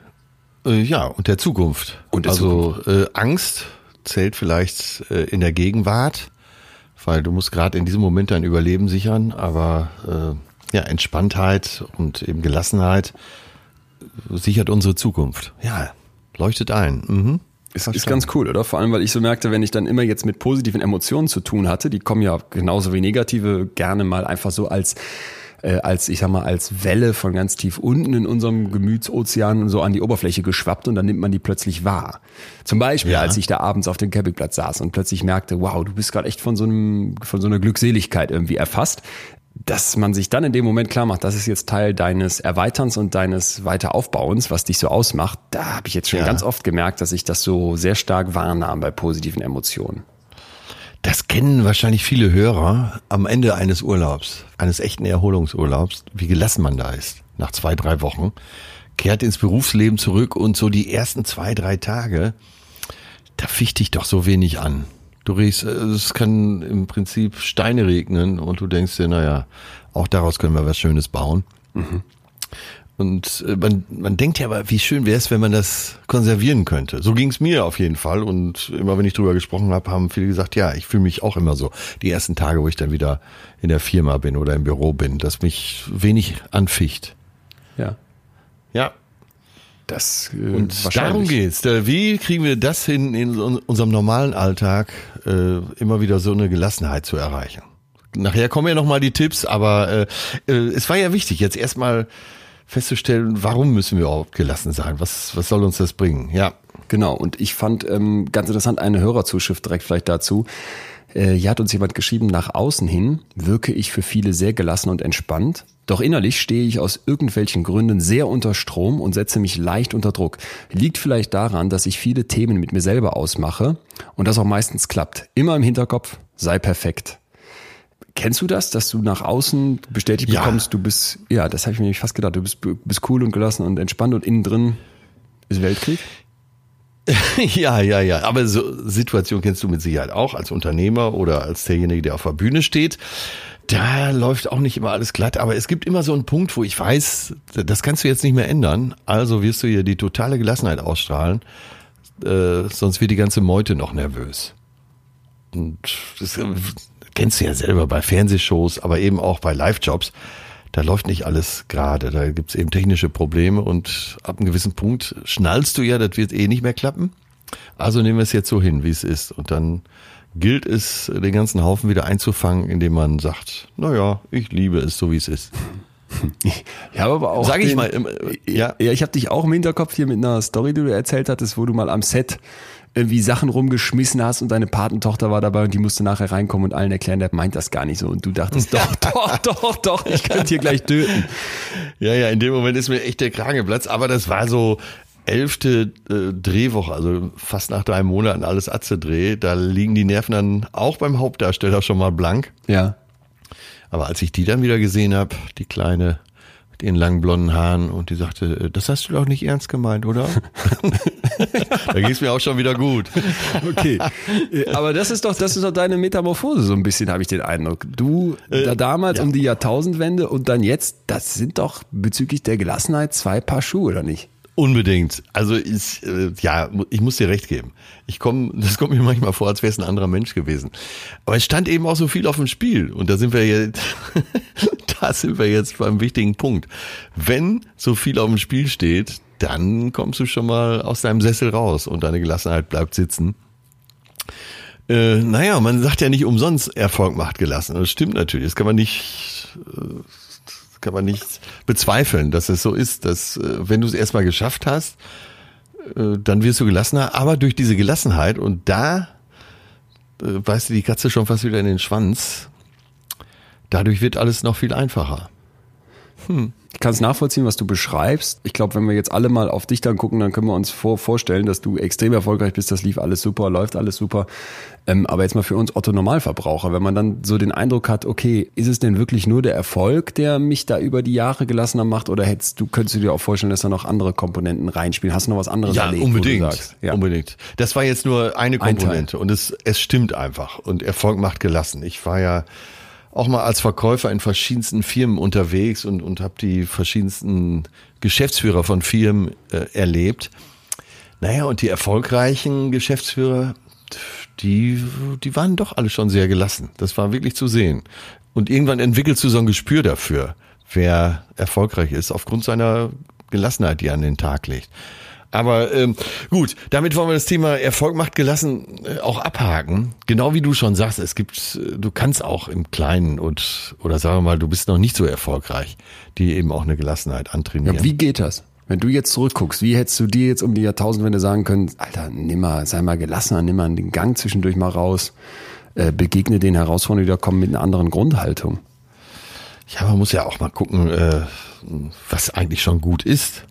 Äh, ja, und der Zukunft. Und der also Äh, Angst zählt vielleicht äh, in der Gegenwart, weil du musst gerade in diesem Moment dein Überleben sichern, aber äh, ja, Entspanntheit und eben Gelassenheit sichert unsere Zukunft. Ja, leuchtet ein. Mhm. Ist, ist ganz cool, oder? Vor allem, weil ich so merkte, wenn ich dann immer jetzt mit positiven Emotionen zu tun hatte, die kommen ja genauso wie negative gerne mal einfach so als äh, als ich sag mal als Welle von ganz tief unten in unserem Gemütsozean so an die Oberfläche geschwappt und dann nimmt man die plötzlich wahr. Zum Beispiel, Ja. als ich da abends auf dem Campingplatz saß und plötzlich merkte, wow, du bist gerade echt von so einem von so einer Glückseligkeit irgendwie erfasst, dass man sich dann in dem Moment klar macht, das ist jetzt Teil deines Erweiterns und deines Weiteraufbauens, was dich so ausmacht. Da habe ich jetzt schon Ja. ganz oft gemerkt, dass ich das so sehr stark wahrnahm bei positiven Emotionen. Das kennen wahrscheinlich viele Hörer am Ende eines Urlaubs, eines echten Erholungsurlaubs, wie gelassen man da ist. Nach zwei, drei Wochen kehrt ins Berufsleben zurück und so die ersten zwei, drei Tage, da ficht dich doch so wenig an. Du riechst, äh, es kann im Prinzip Steine regnen und du denkst dir, naja, auch daraus können wir was Schönes bauen. Und äh, man, man denkt ja aber, wie schön wäre es, wenn man das konservieren könnte. So ging es mir auf jeden Fall. Und immer wenn ich drüber gesprochen habe, haben viele gesagt, ja, ich fühle mich auch immer so. Die ersten Tage, wo ich dann wieder in der Firma bin oder im Büro bin, dass mich wenig anficht. Ja. Ja, Das äh, und darum geht's. Wie kriegen wir das hin, in un- unserem normalen Alltag äh, immer wieder so eine Gelassenheit zu erreichen? Nachher kommen ja nochmal die Tipps, aber äh, äh, es war ja wichtig, jetzt erstmal festzustellen, warum müssen wir überhaupt gelassen sein? Was, was soll uns das bringen? Ja. Genau, und ich fand ähm, ganz interessant eine Hörerzuschrift direkt vielleicht dazu. Äh, hier hat uns jemand geschrieben, nach außen hin wirke ich für viele sehr gelassen und entspannt, doch innerlich stehe ich aus irgendwelchen Gründen sehr unter Strom und setze mich leicht unter Druck. Liegt vielleicht daran, dass ich viele Themen mit mir selber ausmache und das auch meistens klappt. Immer im Hinterkopf, sei perfekt. Kennst du das, dass du nach außen bestätigt Ja. bekommst, du bist, ja, das habe ich mir nämlich fast gedacht, du bist, bist cool und gelassen und entspannt und innen drin ist Weltkrieg? ja, ja, ja. Aber so Situation kennst du mit Sicherheit auch als Unternehmer oder als derjenige, der auf der Bühne steht. Da läuft auch nicht immer alles glatt, aber es gibt immer so einen Punkt, wo ich weiß, das kannst du jetzt nicht mehr ändern. Also wirst du hier die totale Gelassenheit ausstrahlen, äh, sonst wird die ganze Meute noch nervös. Und das äh, kennst du ja selber bei Fernsehshows, aber eben auch bei Live-Jobs. Da läuft nicht alles gerade. Da gibt's eben technische Probleme und ab einem gewissen Punkt schnallst du ja, das wird eh nicht mehr klappen. Also nehmen wir es jetzt so hin, wie es ist. Und dann gilt es, den ganzen Haufen wieder einzufangen, indem man sagt, naja, ich liebe es so, wie es ist. Ich habe aber auch. Sag ich den- mal, ja, ja, ich habe dich auch im Hinterkopf hier mit einer Story, die du erzählt hattest, wo du mal am Set irgendwie Sachen rumgeschmissen hast und deine Patentochter war dabei und die musste nachher reinkommen und allen erklären, der meint das gar nicht so. Und du dachtest, doch, doch, doch, doch, ich könnte hier gleich töten. Ja, ja, in dem Moment ist mir echt der Kragen geplatzt, aber das war so elfte äh, Drehwoche, also fast nach drei Monaten alles Atze-Dreh. Da liegen die Nerven dann auch beim Hauptdarsteller schon mal blank. Ja. Aber als ich die dann wieder gesehen habe, die Kleine ihren langen blonden Haaren und die sagte, äh, das hast du doch nicht ernst gemeint, oder? da ging es mir auch schon wieder gut. Okay. Äh, Aber das ist doch, das ist doch deine Metamorphose, so ein bisschen, habe ich den Eindruck. Du, da damals um die Jahrtausendwende und dann jetzt, das sind doch bezüglich der Gelassenheit zwei Paar Schuhe, oder nicht? Unbedingt. Also ich, äh, ja, ich muss dir recht geben. Ich komme, das kommt mir manchmal vor, als wäre es ein anderer Mensch gewesen. Aber es stand eben auch so viel auf dem Spiel. Und da sind wir jetzt, da sind wir jetzt beim wichtigen Punkt. Wenn so viel auf dem Spiel steht, dann kommst du schon mal aus deinem Sessel raus und deine Gelassenheit bleibt sitzen. Äh, naja, man sagt ja nicht umsonst, Erfolg macht gelassen. Das stimmt natürlich. Das kann man nicht, äh, kann man nicht bezweifeln, dass es so ist, dass äh, wenn du es erstmal geschafft hast, äh, dann wirst du gelassener. Aber durch diese Gelassenheit und da äh, beißt dir die Katze schon fast wieder in den Schwanz. Dadurch wird alles noch viel einfacher. Ich kann es nachvollziehen, was du beschreibst. Ich glaube, wenn wir jetzt alle mal auf dich dann gucken, dann können wir uns vor, vorstellen, dass du extrem erfolgreich bist. Das lief alles super, läuft alles super. Ähm, aber jetzt mal für uns Otto Normalverbraucher, wenn man dann so den Eindruck hat, okay, ist es denn wirklich nur der Erfolg, der mich da über die Jahre gelassener macht? Oder hättest du, könntest du dir auch vorstellen, dass da noch andere Komponenten reinspielen? Hast du noch was anderes Ja, erlebt? unbedingt. Ja. Unbedingt. Das war jetzt nur eine Ein Komponente und es, es stimmt einfach. Und Erfolg macht gelassen. Ich war ja auch mal als Verkäufer in verschiedensten Firmen unterwegs und, und habe die verschiedensten Geschäftsführer von Firmen äh, erlebt. Naja, und die erfolgreichen Geschäftsführer, die, die waren doch alle schon sehr gelassen. Das war wirklich zu sehen. Und irgendwann entwickelst du so ein Gespür dafür, wer erfolgreich ist, aufgrund seiner Gelassenheit, die er an den Tag legt. Aber ähm, gut, damit wollen wir das Thema Erfolg macht gelassen äh, auch abhaken. Genau wie du schon sagst, es gibt, äh, du kannst auch im Kleinen und oder sagen wir mal, du bist noch nicht so erfolgreich, die eben auch eine Gelassenheit antrainieren. Ja, wie geht das? Wenn du jetzt zurückguckst, wie hättest du dir jetzt um die Jahrtausendwende sagen können, Alter, nimm mal, sei mal gelassener, nimm mal den Gang zwischendurch mal raus, äh, begegne den Herausforderungen, die da kommen, mit einer anderen Grundhaltung. Ja, man muss ja auch mal gucken, äh, was eigentlich schon gut ist,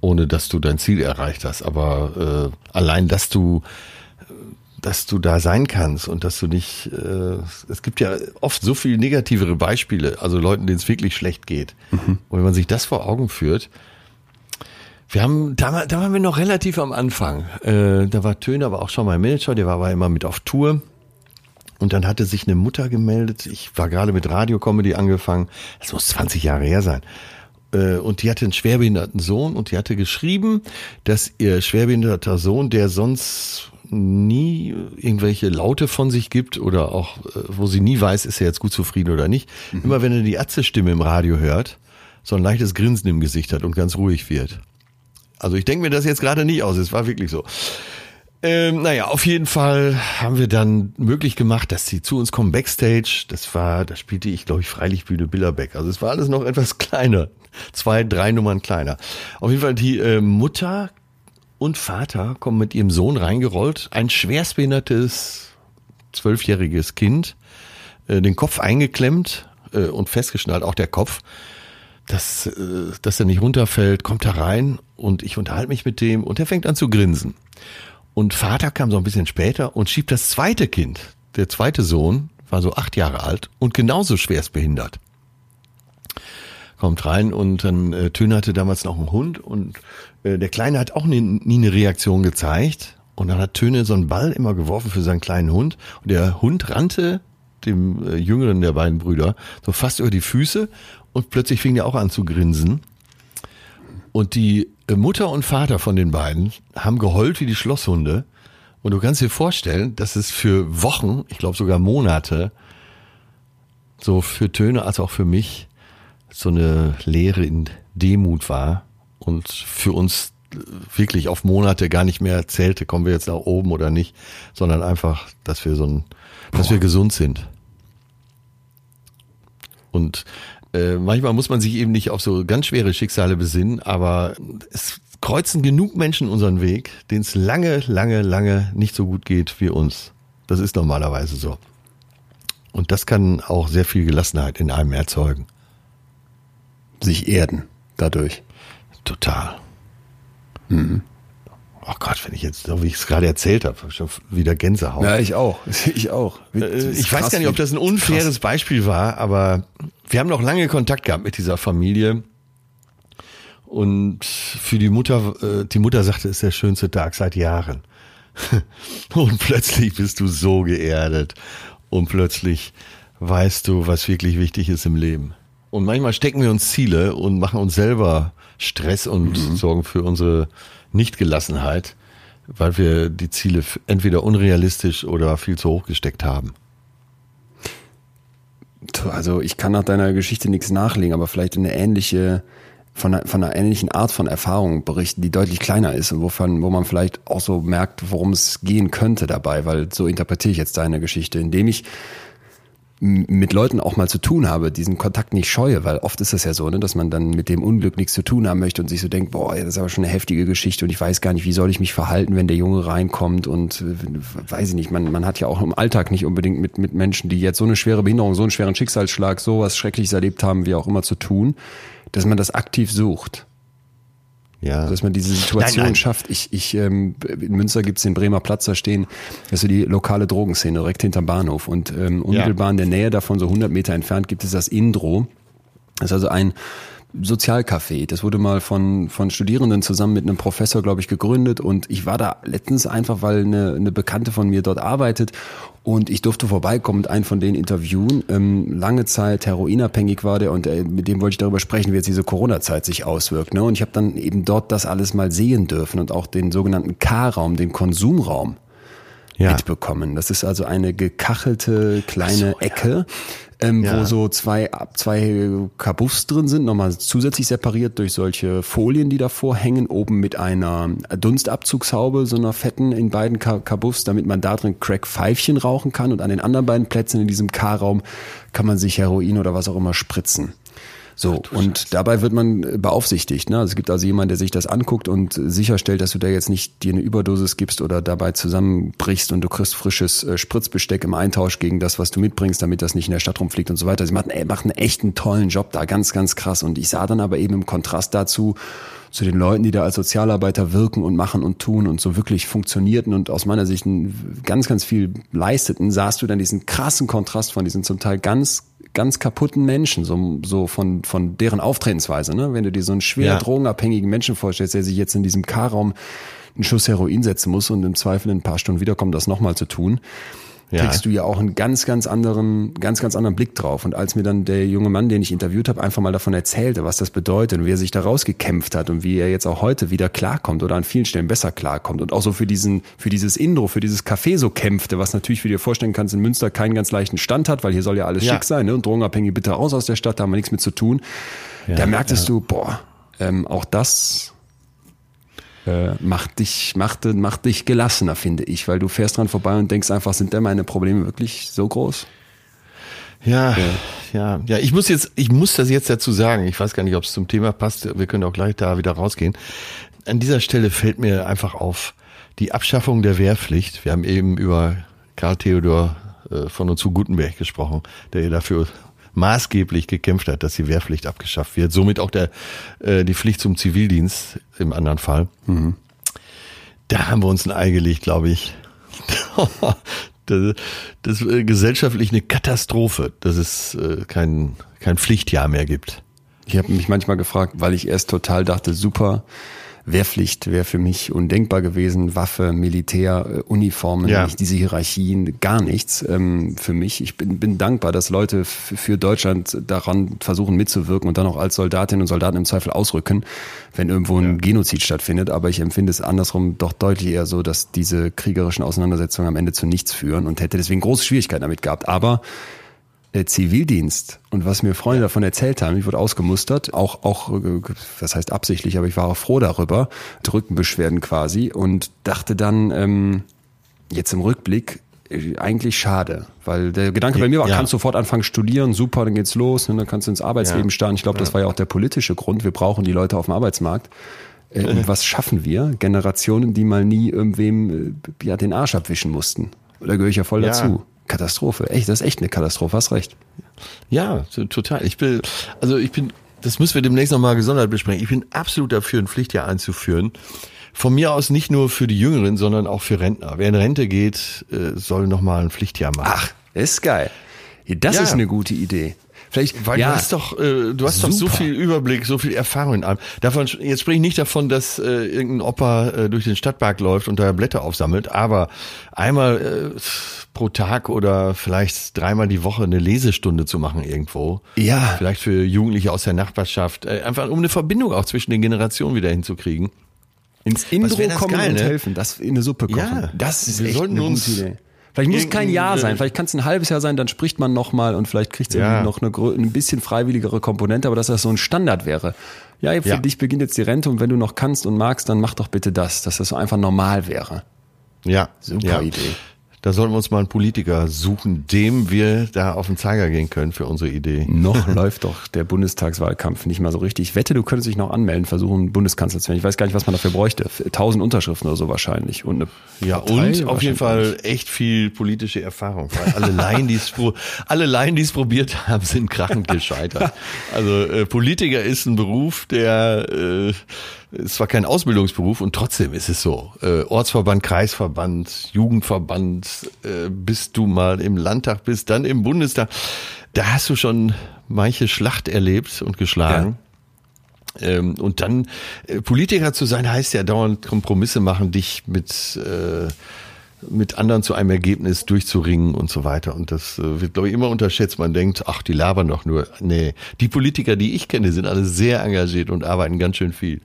ohne dass du dein Ziel erreicht hast. Aber äh, allein, dass du, dass du da sein kannst und dass du nicht, äh, es gibt ja oft so viel negativere Beispiele, also Leuten, denen es wirklich schlecht geht. Und wenn man sich das vor Augen führt, wir haben, da, da waren wir noch relativ am Anfang. Äh, da war Töne aber auch schon mein Manager, der war aber immer mit auf Tour. Und dann hatte sich eine Mutter gemeldet. Ich war gerade mit Radiokomedy angefangen. Das muss 20 Jahre her sein. Äh, Und die hatte einen schwerbehinderten Sohn und die hatte geschrieben, dass ihr schwerbehinderter Sohn, der sonst nie irgendwelche Laute von sich gibt oder auch, äh, wo sie nie weiß, ist er jetzt gut zufrieden oder nicht, immer wenn er die Atze-Stimme im Radio hört, so ein leichtes Grinsen im Gesicht hat und ganz ruhig wird. Also ich denke mir das jetzt gerade nicht aus, es war wirklich so. Ähm, naja, auf jeden Fall haben wir dann möglich gemacht, dass sie zu uns kommen backstage. Das war, da spielte ich, glaube ich, Freilichtbühne Billerbeck. Also es war alles noch etwas kleiner. Zwei, drei Nummern kleiner. Auf jeden Fall die äh, Mutter und Vater kommen mit ihrem Sohn reingerollt. Ein schwerstbehindertes zwölfjähriges Kind, äh, den Kopf eingeklemmt äh, und festgeschnallt, auch der Kopf dass, äh, dass er nicht runterfällt, kommt da rein und ich unterhalte mich mit dem und er fängt an zu grinsen. Und Vater kam so ein bisschen später und schiebt das zweite Kind, der zweite Sohn, war so acht Jahre alt und genauso schwerstbehindert. Kommt rein und dann äh, Töne hatte damals noch einen Hund und äh, der Kleine hat auch nie, nie eine Reaktion gezeigt. Und dann hat Töne so einen Ball immer geworfen für seinen kleinen Hund. Und der Hund rannte dem äh, jüngeren der beiden Brüder so fast über die Füße und plötzlich fing er auch an zu grinsen. Und die äh, Mutter und Vater von den beiden haben geheult wie die Schlosshunde. Und du kannst dir vorstellen, dass es für Wochen, ich glaube sogar Monate, so für Töne als auch für mich, so eine Lehre in Demut war und für uns wirklich auf Monate gar nicht mehr zählte, kommen wir jetzt nach oben oder nicht, sondern einfach, dass wir so ein, dass wir gesund sind. Und äh, manchmal muss man sich eben nicht auf so ganz schwere Schicksale besinnen, aber es kreuzen genug Menschen unseren Weg, denen es lange, lange, lange nicht so gut geht wie uns. Das ist normalerweise so. Und das kann auch sehr viel Gelassenheit in einem erzeugen. Sich erden dadurch. Total. Mhm. Oh Gott, wenn ich jetzt, so wie ich es gerade erzählt habe, schon wieder Gänsehaut. Ja, ich auch. Ich auch. Äh, ich weiß gar nicht, ob das ein unfaires krass. Beispiel war, aber wir haben noch lange Kontakt gehabt mit dieser Familie. Und für die Mutter, äh, die Mutter sagte, es ist der schönste Tag seit Jahren. Und plötzlich bist du so geerdet. Und plötzlich weißt du, was wirklich wichtig ist im Leben. Und manchmal stecken wir uns Ziele und machen uns selber Stress und mhm. sorgen für unsere Nichtgelassenheit, weil wir die Ziele entweder unrealistisch oder viel zu hoch gesteckt haben. Also ich kann nach deiner Geschichte nichts nachlegen, aber vielleicht eine ähnliche, von einer, von einer ähnlichen Art von Erfahrung berichten, die deutlich kleiner ist und wovon, wo man vielleicht auch so merkt, worum es gehen könnte dabei, weil so interpretiere ich jetzt deine Geschichte, indem ich mit Leuten auch mal zu tun habe, diesen Kontakt nicht scheue, weil oft ist es ja so, ne, dass man dann mit dem Unglück nichts zu tun haben möchte und sich so denkt, boah, das ist aber schon eine heftige Geschichte und ich weiß gar nicht, wie soll ich mich verhalten, wenn der Junge reinkommt und äh, weiß ich nicht, man, man hat ja auch im Alltag nicht unbedingt mit, mit Menschen, die jetzt so eine schwere Behinderung, so einen schweren Schicksalsschlag, sowas Schreckliches erlebt haben, wie auch immer zu tun, dass man das aktiv sucht. Ja. Also, dass man diese Situation nein, nein. schafft. Ich, ich, ähm, in Münster gibt's den Bremer Platz, da stehen, das ist die lokale Drogenszene direkt hinterm Bahnhof. Und ähm, unmittelbar ja. in der Nähe davon, so 100 Meter entfernt, gibt es das Indro. Das ist also ein Sozialcafé. Das wurde mal von, von Studierenden zusammen mit einem Professor, glaube ich, gegründet. Und ich war da letztens einfach, weil eine, eine Bekannte von mir dort arbeitet und ich durfte vorbeikommen und einen von denen interviewen. Ähm, lange Zeit heroinabhängig war der und äh, mit dem wollte ich darüber sprechen, wie jetzt diese Corona-Zeit sich auswirkt. Ne? Und ich habe dann eben dort das alles mal sehen dürfen und auch den sogenannten K-Raum, den Konsumraum ja. mitbekommen. Das ist also eine gekachelte kleine so, Ecke, ähm, ja. wo so zwei, zwei Kabuffs drin sind, nochmal zusätzlich separiert durch solche Folien, die davor hängen, oben mit einer Dunstabzugshaube, so einer fetten in beiden Kabuffs, damit man da drin Crack-Pfeifchen rauchen kann und an den anderen beiden Plätzen in diesem K-Raum kann man sich Heroin oder was auch immer spritzen. So, Ach, und Scheiße. dabei wird man äh, beaufsichtigt. Ne? Also es gibt also jemanden, der sich das anguckt und sicherstellt, dass du da jetzt nicht dir eine Überdosis gibst oder dabei zusammenbrichst und du kriegst frisches äh, Spritzbesteck im Eintausch gegen das, was du mitbringst, damit das nicht in der Stadt rumfliegt und so weiter. Sie macht, ey, macht einen echten tollen Job da, ganz, ganz krass. Und ich sah dann aber eben im Kontrast dazu, zu den Leuten, die da als Sozialarbeiter wirken und machen und tun und so wirklich funktionierten und aus meiner Sicht ganz, ganz viel leisteten, sahst du dann diesen krassen Kontrast von diesen zum Teil ganz ganz kaputten Menschen, so, so von, von deren Auftretensweise. Ne? Wenn du dir so einen schwer ja. drogenabhängigen Menschen vorstellst, der sich jetzt in diesem K-Raum einen Schuss Heroin setzen muss und im Zweifel in ein paar Stunden wiederkommt, das nochmal zu tun, ja. kriegst du ja auch einen ganz, ganz anderen, ganz, ganz anderen Blick drauf. Und als mir dann der junge Mann, den ich interviewt habe, einfach mal davon erzählte, was das bedeutet und wie er sich da rausgekämpft hat und wie er jetzt auch heute wieder klarkommt oder an vielen Stellen besser klarkommt und auch so für diesen, für dieses Indro, für dieses Café so kämpfte, was natürlich, wie du dir vorstellen kannst, in Münster keinen ganz leichten Stand hat, weil hier soll ja alles ja. schick sein, ne? Und Drogenabhängige bitte raus aus der Stadt, da haben wir nichts mit zu tun. Ja, da merktest du, boah, ähm, auch das äh, macht dich, macht, macht dich gelassener, finde ich, weil du fährst dran vorbei und denkst einfach, sind denn meine Probleme wirklich so groß? Ja, ja, ja, ja. Ich muss jetzt, ich muss das jetzt dazu sagen. Ich weiß gar nicht, ob es zum Thema passt. Wir können auch gleich da wieder rausgehen. An dieser Stelle fällt mir einfach auf die Abschaffung der Wehrpflicht. Wir haben eben über Karl Theodor äh, von und zu Gutenberg gesprochen, der dafür maßgeblich gekämpft hat, dass die Wehrpflicht abgeschafft wird. Somit auch der, äh, die Pflicht zum Zivildienst im anderen Fall. Mhm. Da haben wir uns ein Ei gelegt, glaube ich. das, das ist äh, gesellschaftlich eine Katastrophe, dass es äh, kein, kein Pflichtjahr mehr gibt. Ich habe mich manchmal gefragt, weil ich erst total dachte, super, Wehrpflicht wäre für mich undenkbar gewesen, Waffe, Militär, äh, Uniformen, ja. diese Hierarchien, gar nichts ähm, für mich. Ich bin, bin dankbar, dass Leute für Deutschland daran versuchen mitzuwirken und dann auch als Soldatinnen und Soldaten im Zweifel ausrücken, wenn irgendwo ein ja. Genozid stattfindet. Aber ich empfinde es andersrum doch deutlich eher so, dass diese kriegerischen Auseinandersetzungen am Ende zu nichts führen und hätte deswegen große Schwierigkeiten damit gehabt. Aber Zivildienst und was mir Freunde davon erzählt haben, ich wurde ausgemustert, auch, auch, äh, das heißt absichtlich, aber ich war auch froh darüber, Rückenbeschwerden quasi und dachte dann, ähm, jetzt im Rückblick, äh, eigentlich schade, weil der Gedanke bei mir war, Ja. kannst sofort anfangen studieren, super, dann geht's los, und dann kannst du ins Arbeitsleben Ja. starten. Ich glaube, das war ja auch der politische Grund. Wir brauchen die Leute auf dem Arbeitsmarkt. Äh, Und was schaffen wir? Generationen, die mal nie irgendwem äh, ja, den Arsch abwischen mussten. Da gehöre ich ja voll Ja. dazu. Katastrophe. Echt, das ist echt eine Katastrophe. Hast recht. Ja, total. Ich bin, also ich bin, das müssen wir demnächst nochmal gesondert besprechen. Ich bin absolut dafür, ein Pflichtjahr einzuführen. Von mir aus nicht nur für die Jüngeren, sondern auch für Rentner. Wer in Rente geht, äh, soll nochmal ein Pflichtjahr machen. Ach, ist geil. Das Ja. ist eine gute Idee. Vielleicht, Weil ja, du hast doch, äh, du hast doch so Super. viel Überblick, so viel Erfahrung in allem. Davon, jetzt spreche ich nicht davon, dass äh, irgendein Opa äh, durch den Stadtpark läuft und da Blätter aufsammelt, aber einmal äh, pro Tag oder vielleicht dreimal die Woche eine Lesestunde zu machen irgendwo. Ja. Vielleicht für Jugendliche aus der Nachbarschaft, äh, einfach um eine Verbindung auch zwischen den Generationen wieder hinzukriegen. ins Intro kommen geil, und ne? helfen, das in eine Suppe kochen. Ja, das ist wir echt sollten eine uns gute Idee. Vielleicht muss kein Jahr sein, vielleicht kann es ein halbes Jahr sein, dann spricht man nochmal und vielleicht kriegt es Ja. irgendwie noch eine, ein bisschen freiwilligere Komponente, aber dass das so ein Standard wäre. Ja, für Ja. dich beginnt jetzt die Rente und wenn du noch kannst und magst, dann mach doch bitte das, dass das so einfach normal wäre. Ja, Super ja. Idee. Da sollten wir uns mal einen Politiker suchen, dem wir da auf den Zeiger gehen können für unsere Idee. Noch läuft doch der Bundestagswahlkampf nicht mal so richtig. Ich wette, du könntest dich noch anmelden, versuchen, Bundeskanzler zu werden. Ich weiß gar nicht, was man dafür bräuchte. Tausend Unterschriften oder so wahrscheinlich. Und eine Ja, Partei und auf jeden Fall echt viel politische Erfahrung. Weil alle Laien, die es alle Laien, die es probiert haben, sind krachend gescheitert. Also äh, Politiker ist ein Beruf, der äh, ist zwar kein Ausbildungsberuf und trotzdem ist es so. Äh, Ortsverband, Kreisverband, Jugendverband, äh, bis du mal im Landtag bist, dann im Bundestag. Da hast du schon manche Schlacht erlebt und geschlagen. Ähm, und dann äh, Politiker zu sein, heißt ja dauernd Kompromisse machen, dich mit äh, mit anderen zu einem Ergebnis durchzuringen und so weiter. Und das äh, wird, glaube ich, immer unterschätzt. Man denkt, ach, die labern doch nur. Nee, die Politiker, die ich kenne, sind alle sehr engagiert und arbeiten ganz schön viel.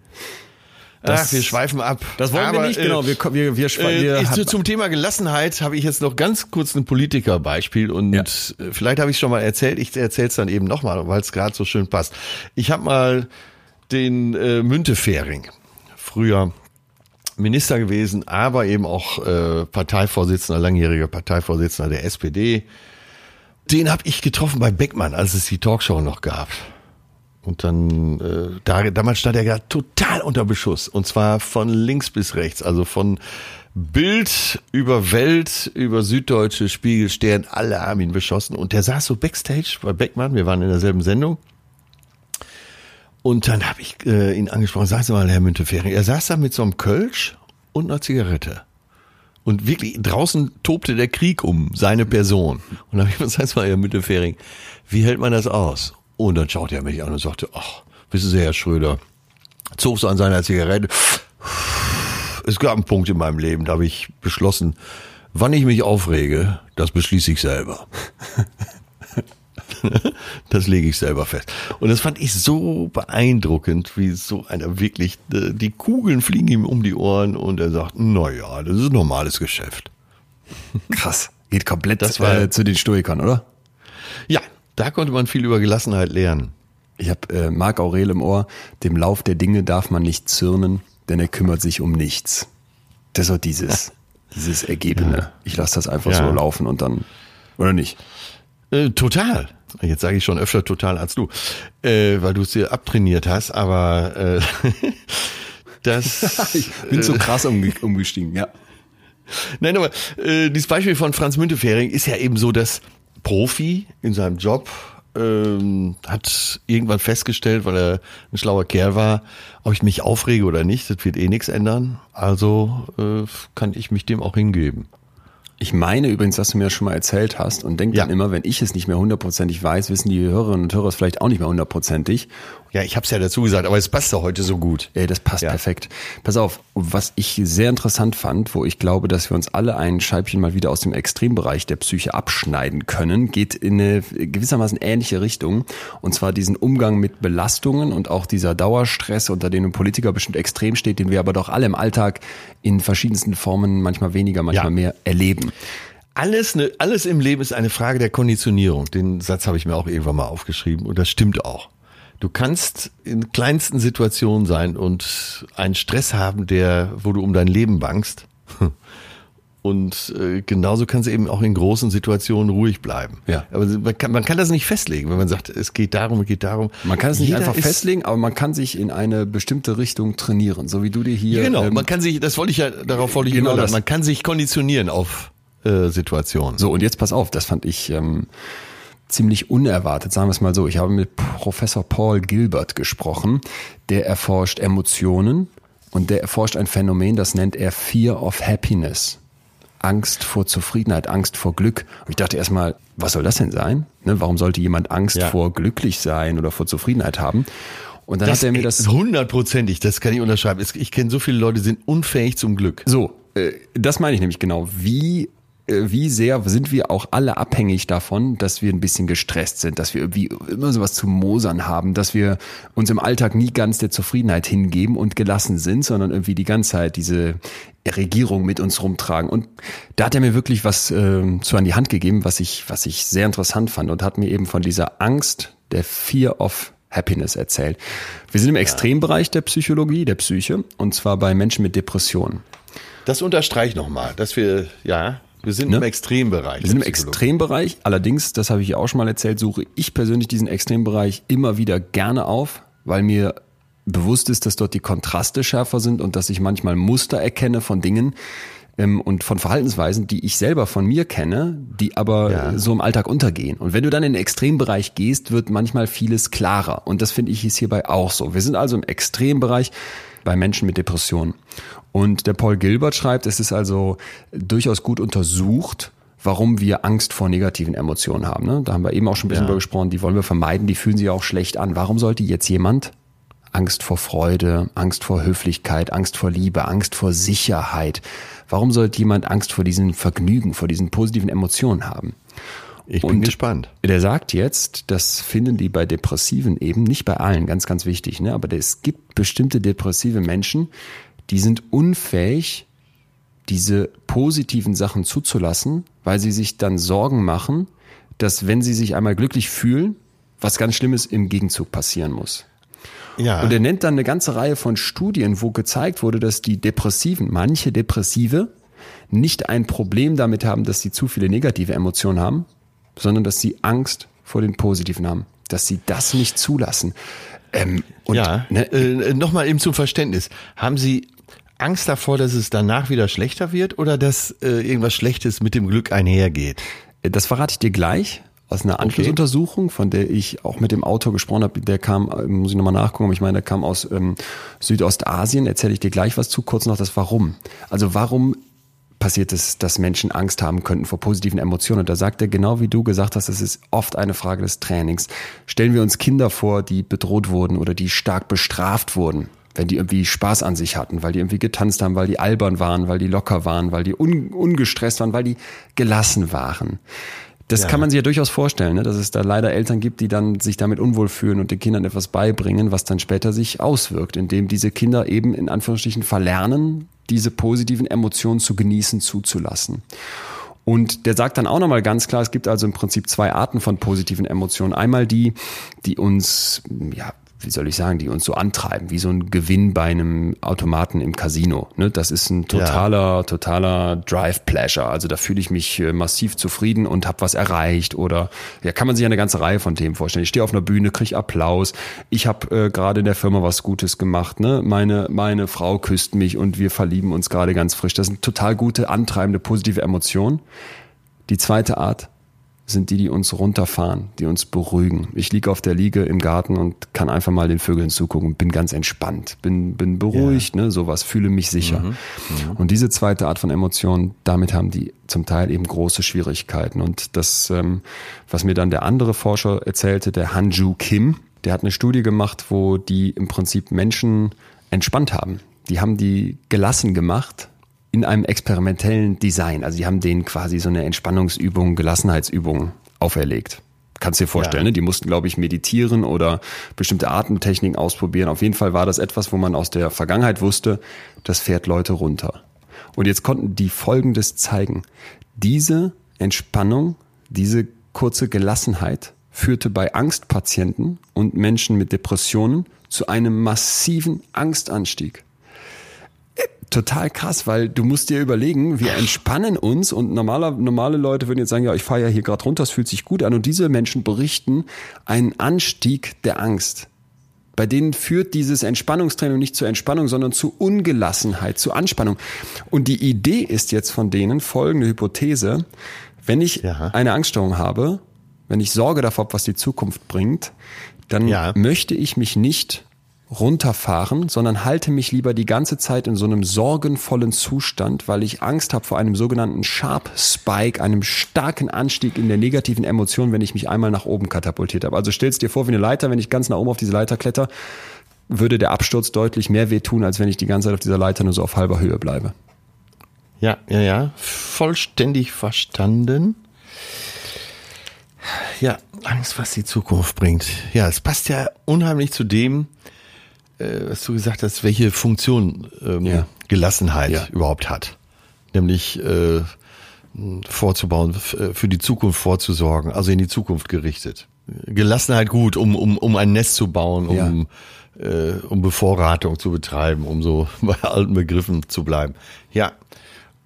Das- ach, wir schweifen ab. Das wollen wir Aber, nicht, äh, genau. Wir, wir, wir, wir, äh, wir ich, zu- zum Thema Gelassenheit habe ich jetzt noch ganz kurz ein Politikerbeispiel und Ja. äh, vielleicht habe ich es schon mal erzählt, ich erzähle es dann eben nochmal, weil es gerade so schön passt. Ich habe mal den äh, Müntefering, früher Minister gewesen, aber eben auch äh, Parteivorsitzender, langjähriger Parteivorsitzender der SPD. Den habe ich getroffen bei Beckmann, als es die Talkshow noch gab. Und dann, äh, da, damals stand er gerade total unter Beschuss. Und zwar von links bis rechts. Also von Bild über Welt, über Süddeutsche, Spiegel, Stern, alle haben ihn beschossen. Und der saß so backstage bei Beckmann. Wir waren in derselben Sendung. Und dann habe ich äh, ihn angesprochen, sagen Sie mal, Herr Müntefering, er saß da mit so einem Kölsch und einer Zigarette. Und wirklich, draußen tobte der Krieg um seine Person. Und dann habe ich gesagt, sagen mal, Herr Müntefering, wie hält man das aus? Und dann schaute er mich an und sagte, ach, wissen Sie, Herr Schröder, zog so an seiner Zigarette. Es gab einen Punkt in meinem Leben, da habe ich beschlossen, wann ich mich aufrege, das beschließe ich selber. Das lege ich selber fest. Und das fand ich so beeindruckend, wie so einer wirklich, äh, die Kugeln fliegen ihm um die Ohren und er sagt, na ja, das ist ein normales Geschäft. krass. Geht komplett Das war- äh, zu den Stoikern, oder? Ja, da konnte man viel über Gelassenheit lernen. Ich habe äh, Marc Aurel im Ohr, dem Lauf der Dinge darf man nicht zürnen, denn er kümmert sich um nichts. Das ist dieses, dieses Ergebene. Ich lasse das einfach Ja. so laufen und dann, oder nicht? Äh, total. Jetzt sage ich schon öfter total als du, äh, weil du es dir abtrainiert hast, aber äh, das... Ich bin so krass umge umgestiegen, ja. Nein, aber äh, dieses Beispiel von Franz Müntefering ist ja eben so, dass Profi in seinem Job ähm, hat irgendwann festgestellt, weil er ein schlauer Kerl war, ob ich mich aufrege oder nicht, das wird eh nichts ändern. Also äh, kann ich mich dem auch hingeben. Ich meine übrigens, dass du mir das schon mal erzählt hast und denk dann Ja. immer, wenn ich es nicht mehr hundertprozentig weiß, wissen die Hörerinnen und Hörer es vielleicht auch nicht mehr hundertprozentig. Ja, ich habe es ja dazu gesagt, aber es passt doch heute so gut. Ey, das passt Ja. perfekt. Pass auf, was ich sehr interessant fand, wo ich glaube, dass wir uns alle ein Scheibchen mal wieder aus dem Extrembereich der Psyche abschneiden können, geht in eine gewissermaßen ähnliche Richtung. Und zwar diesen Umgang mit Belastungen und auch dieser Dauerstress, unter dem ein Politiker bestimmt extrem steht, den wir aber doch alle im Alltag in verschiedensten Formen, manchmal weniger, manchmal Ja. mehr erleben. alles, ne, alles im Leben ist eine Frage der Konditionierung. Den Satz habe ich mir auch irgendwann mal aufgeschrieben und das stimmt auch. Du kannst in kleinsten Situationen sein und einen Stress haben, der, wo du um dein Leben bangst. Und äh, genauso kannst du eben auch in großen Situationen ruhig bleiben. Ja. Aber man kann, man kann das nicht festlegen, wenn man sagt, es geht darum, es geht darum. Man kann es nicht Jeder einfach festlegen, aber man kann sich in eine bestimmte Richtung trainieren, so wie du dir hier. Genau, ähm, man kann sich, das wollte ich ja, darauf wollte ich Genau das. Man kann sich konditionieren auf äh, Situationen. So, und jetzt pass auf, das fand ich ähm, ziemlich unerwartet, sagen wir es mal so. Ich habe mit Professor Paul Gilbert gesprochen, der erforscht Emotionen und der erforscht ein Phänomen, das nennt er Fear of Happiness. Angst vor Zufriedenheit, Angst vor Glück. Und ich dachte erstmal, was soll das denn sein? Ne, warum sollte jemand Angst Ja. vor glücklich sein oder vor Zufriedenheit haben? Und dann hat er mir das hundertprozentig, das kann ich unterschreiben. Ich kenne so viele Leute, die sind unfähig zum Glück. So, äh, das meine ich nämlich genau. Wie wie sehr sind wir auch alle abhängig davon, dass wir ein bisschen gestresst sind, dass wir irgendwie immer sowas zu mosern haben, dass wir uns im Alltag nie ganz der Zufriedenheit hingeben und gelassen sind, sondern irgendwie die ganze Zeit diese Regierung mit uns rumtragen. Und da hat er mir wirklich was äh, zu an die Hand gegeben, was ich, was ich sehr interessant fand und hat mir eben von dieser Angst, der Fear of Happiness erzählt. Wir sind im Extrembereich der Psychologie, der Psyche, und zwar bei Menschen mit Depressionen. Das unterstreicht nochmal, dass wir, ja, wir sind Ne? im Extrembereich. Wir sind im. Extrembereich. Allerdings, das habe ich ja auch schon mal erzählt, suche ich persönlich diesen Extrembereich immer wieder gerne auf, weil mir bewusst ist, dass dort die Kontraste schärfer sind und dass ich manchmal Muster erkenne von Dingen ähm, und von Verhaltensweisen, die ich selber von mir kenne, die aber Ja. so im Alltag untergehen. Und wenn du dann in den Extrembereich gehst, wird manchmal vieles klarer. Und das finde ich ist hierbei auch so. Wir sind also im Extrembereich bei Menschen mit Depressionen. Und der Paul Gilbert schreibt, es ist also durchaus gut untersucht, warum wir Angst vor negativen Emotionen haben. Ne? Da haben wir eben auch schon ein bisschen Ja. drüber gesprochen, die wollen wir vermeiden, die fühlen sich auch schlecht an. Warum sollte jetzt jemand Angst vor Freude, Angst vor Höflichkeit, Angst vor Liebe, Angst vor Sicherheit, warum sollte jemand Angst vor diesen Vergnügen, vor diesen positiven Emotionen haben? Ich bin Und gespannt. Der sagt jetzt, das finden die bei Depressiven eben, nicht bei allen, ganz, ganz wichtig, ne? aber es gibt bestimmte depressive Menschen, die sind unfähig, diese positiven Sachen zuzulassen, weil sie sich dann Sorgen machen, dass wenn sie sich einmal glücklich fühlen, was ganz Schlimmes im Gegenzug passieren muss. Ja. Und er nennt dann eine ganze Reihe von Studien, wo gezeigt wurde, dass die Depressiven, manche Depressive, nicht ein Problem damit haben, dass sie zu viele negative Emotionen haben, sondern dass sie Angst vor den positiven haben, dass sie das nicht zulassen. Ähm, und, ja, ne, äh, nochmal eben zum Verständnis. Haben Sie Angst davor, dass es danach wieder schlechter wird oder dass äh, irgendwas Schlechtes mit dem Glück einhergeht? Das verrate ich dir gleich aus einer Anschlussuntersuchung, von der ich auch mit dem Autor gesprochen habe. Der kam, äh, muss ich nochmal nachgucken, aber ich meine, der kam aus ähm, Südostasien. Erzähle ich dir gleich was zu. Kurz noch das Warum. Also warum passiert es, dass Menschen Angst haben könnten vor positiven Emotionen. Und da sagt er, genau wie du gesagt hast, es ist oft eine Frage des Trainings. Stellen wir uns Kinder vor, die bedroht wurden oder die stark bestraft wurden, wenn die irgendwie Spaß an sich hatten, weil die irgendwie getanzt haben, weil die albern waren, weil die locker waren, weil die un ungestresst waren, weil die gelassen waren. Das Ja. kann man sich ja durchaus vorstellen, ne? dass es da leider Eltern gibt, die dann sich damit unwohl fühlen und den Kindern etwas beibringen, was dann später sich auswirkt, indem diese Kinder eben in Anführungsstrichen verlernen, diese positiven Emotionen zu genießen, zuzulassen. Und der sagt dann auch nochmal ganz klar, es gibt also im Prinzip zwei Arten von positiven Emotionen. Einmal die, die uns, ja, wie soll ich sagen, die uns so antreiben, wie so ein Gewinn bei einem Automaten im Casino. Ne? Das ist ein totaler, totaler Drive-Pleasure. Also da fühle ich mich äh, massiv zufrieden und habe was erreicht. Oder ja, kann man sich eine ganze Reihe von Themen vorstellen. Ich stehe auf einer Bühne, kriege Applaus. Ich habe äh, gerade in der Firma was Gutes gemacht. Ne? Meine, meine Frau küsst mich und wir verlieben uns gerade ganz frisch. Das sind total gute, antreibende, positive Emotionen. Die zweite Art sind die, die uns runterfahren, die uns beruhigen. Ich liege auf der Liege im Garten und kann einfach mal den Vögeln zugucken, bin ganz entspannt, bin, bin beruhigt, ne, sowas, fühle mich sicher. Und diese zweite Art von Emotionen, damit haben die zum Teil eben große Schwierigkeiten. Und das, ähm, was mir dann der andere Forscher erzählte, der Hanju Kim, der hat eine Studie gemacht, wo die im Prinzip Menschen entspannt haben. Die haben die gelassen gemacht, in einem experimentellen Design. Also die haben denen quasi so eine Entspannungsübung, Gelassenheitsübung auferlegt. Kannst dir vorstellen, Ja. ne? die mussten, glaube ich, meditieren oder bestimmte Atemtechniken ausprobieren. Auf jeden Fall war das etwas, wo man aus der Vergangenheit wusste, das fährt Leute runter. Und jetzt konnten die Folgendes zeigen. Diese Entspannung, diese kurze Gelassenheit führte bei Angstpatienten und Menschen mit Depressionen zu einem massiven Angstanstieg. Total krass, weil du musst dir überlegen, wir entspannen uns und normaler, normale Leute würden jetzt sagen, ja, ich fahre ja hier gerade runter, es fühlt sich gut an und diese Menschen berichten einen Anstieg der Angst. Bei denen führt dieses Entspannungstraining nicht zur Entspannung, sondern zu Ungelassenheit, zu Anspannung. Und die Idee ist jetzt von denen folgende Hypothese. Wenn ich Ja. eine Angststörung habe, wenn ich Sorge davor habe, was die Zukunft bringt, dann Ja. möchte ich mich nicht runterfahren, sondern halte mich lieber die ganze Zeit in so einem sorgenvollen Zustand, weil ich Angst habe vor einem sogenannten Sharp Spike, einem starken Anstieg in der negativen Emotion, wenn ich mich einmal nach oben katapultiert habe. Also stellst dir vor, wie eine Leiter, wenn ich ganz nach oben auf diese Leiter kletter, würde der Absturz deutlich mehr wehtun, als wenn ich die ganze Zeit auf dieser Leiter nur so auf halber Höhe bleibe. Ja, ja, ja. Vollständig verstanden. Ja, Angst, was die Zukunft bringt. Ja, es passt ja unheimlich zu dem, äh, was du gesagt hast, welche Funktion ähm, Ja. Gelassenheit Ja. überhaupt hat. Nämlich äh, vorzubauen, äh, für die Zukunft vorzusorgen, also in die Zukunft gerichtet. Gelassenheit gut, um, um, um ein Nest zu bauen, um, äh, um Bevorratung zu betreiben, um so bei alten Begriffen zu bleiben. Ja,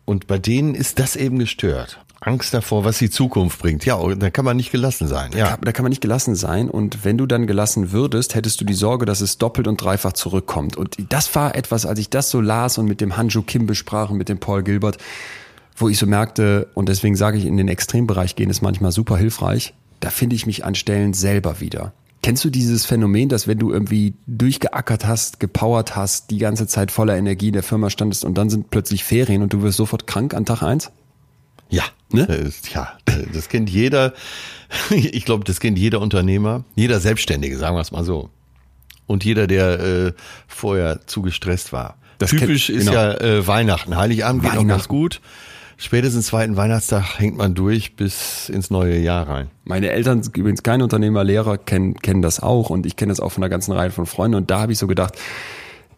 und bei denen ist das eben gestört. Angst davor, was die Zukunft bringt. Ja, da kann man nicht gelassen sein. Ja, Da kann man nicht gelassen sein. Und wenn du dann gelassen würdest, hättest du die Sorge, dass es doppelt und dreifach zurückkommt. Und das war etwas, als ich das so las und mit dem Hanju Kim besprach und mit dem Paul Gilbert, wo ich so merkte, und deswegen sage ich, in den Extrembereich gehen ist manchmal super hilfreich, da finde ich mich an Stellen selber wieder. Kennst du dieses Phänomen, dass wenn du irgendwie durchgeackert hast, gepowert hast, die ganze Zeit voller Energie in der Firma standest und dann sind plötzlich Ferien und du wirst sofort krank an Tag eins? Ja, Ne? Ja, das kennt jeder. Ich glaube, das kennt jeder Unternehmer, jeder Selbstständige, sagen wir es mal so. Und jeder, der äh, vorher zu gestresst war. Das Typisch kennt- ist genau. ja äh, Weihnachten. Heiligabend geht auch ganz gut. Spätestens zweiten Weihnachtstag hängt man durch bis ins neue Jahr rein. Meine Eltern, übrigens keine Unternehmer, Lehrer, kennen, kennen das auch und ich kenne das auch von einer ganzen Reihe von Freunden und da habe ich so gedacht,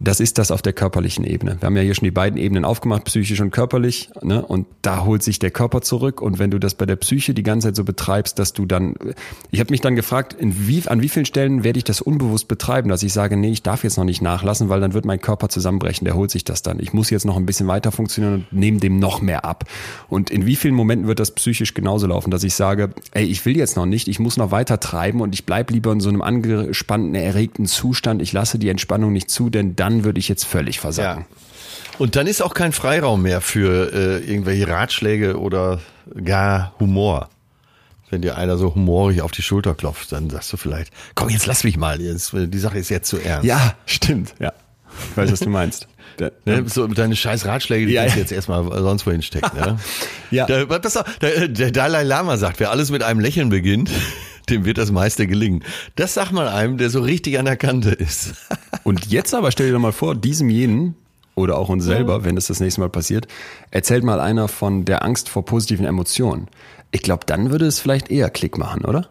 das ist das auf der körperlichen Ebene. Wir haben ja hier schon die beiden Ebenen aufgemacht, psychisch und körperlich, ne? Und da holt sich der Körper zurück. Und wenn du das bei der Psyche die ganze Zeit so betreibst, dass du dann, ich habe mich dann gefragt, in wie, an wie vielen Stellen werde ich das unbewusst betreiben, dass ich sage, nee, ich darf jetzt noch nicht nachlassen, weil dann wird mein Körper zusammenbrechen. Der holt sich das dann. Ich muss jetzt noch ein bisschen weiter funktionieren und nehme dem noch mehr ab. Und in wie vielen Momenten wird das psychisch genauso laufen, dass ich sage, ey, ich will jetzt noch nicht, ich muss noch weiter treiben und ich bleib lieber in so einem angespannten, erregten Zustand. Ich lasse die Entspannung nicht zu, denn dann würde ich jetzt völlig versagen. Und dann ist auch kein Freiraum mehr für äh, irgendwelche Ratschläge oder gar Humor. Wenn dir einer so humorig auf die Schulter klopft, dann sagst du vielleicht, komm, jetzt lass mich mal, jetzt, die Sache ist jetzt zu ernst. Ja, stimmt. Ja. Ich weiß, was du meinst. Der, Ne, so deine scheiß Ratschläge, die Ja, kannst du ja. jetzt erstmal sonst wohin stecken. Ne? Ja. Der, pass auf, der, der Dalai Lama sagt, wer alles mit einem Lächeln beginnt, dem wird das meiste gelingen. Das sagt mal einem, der so richtig an der Kante ist. Und jetzt aber stell dir doch mal vor, diesem jenen oder auch uns selber, wenn es das nächste Mal passiert, erzählt mal einer von der Angst vor positiven Emotionen. Ich glaube, dann würde es vielleicht eher Klick machen, oder?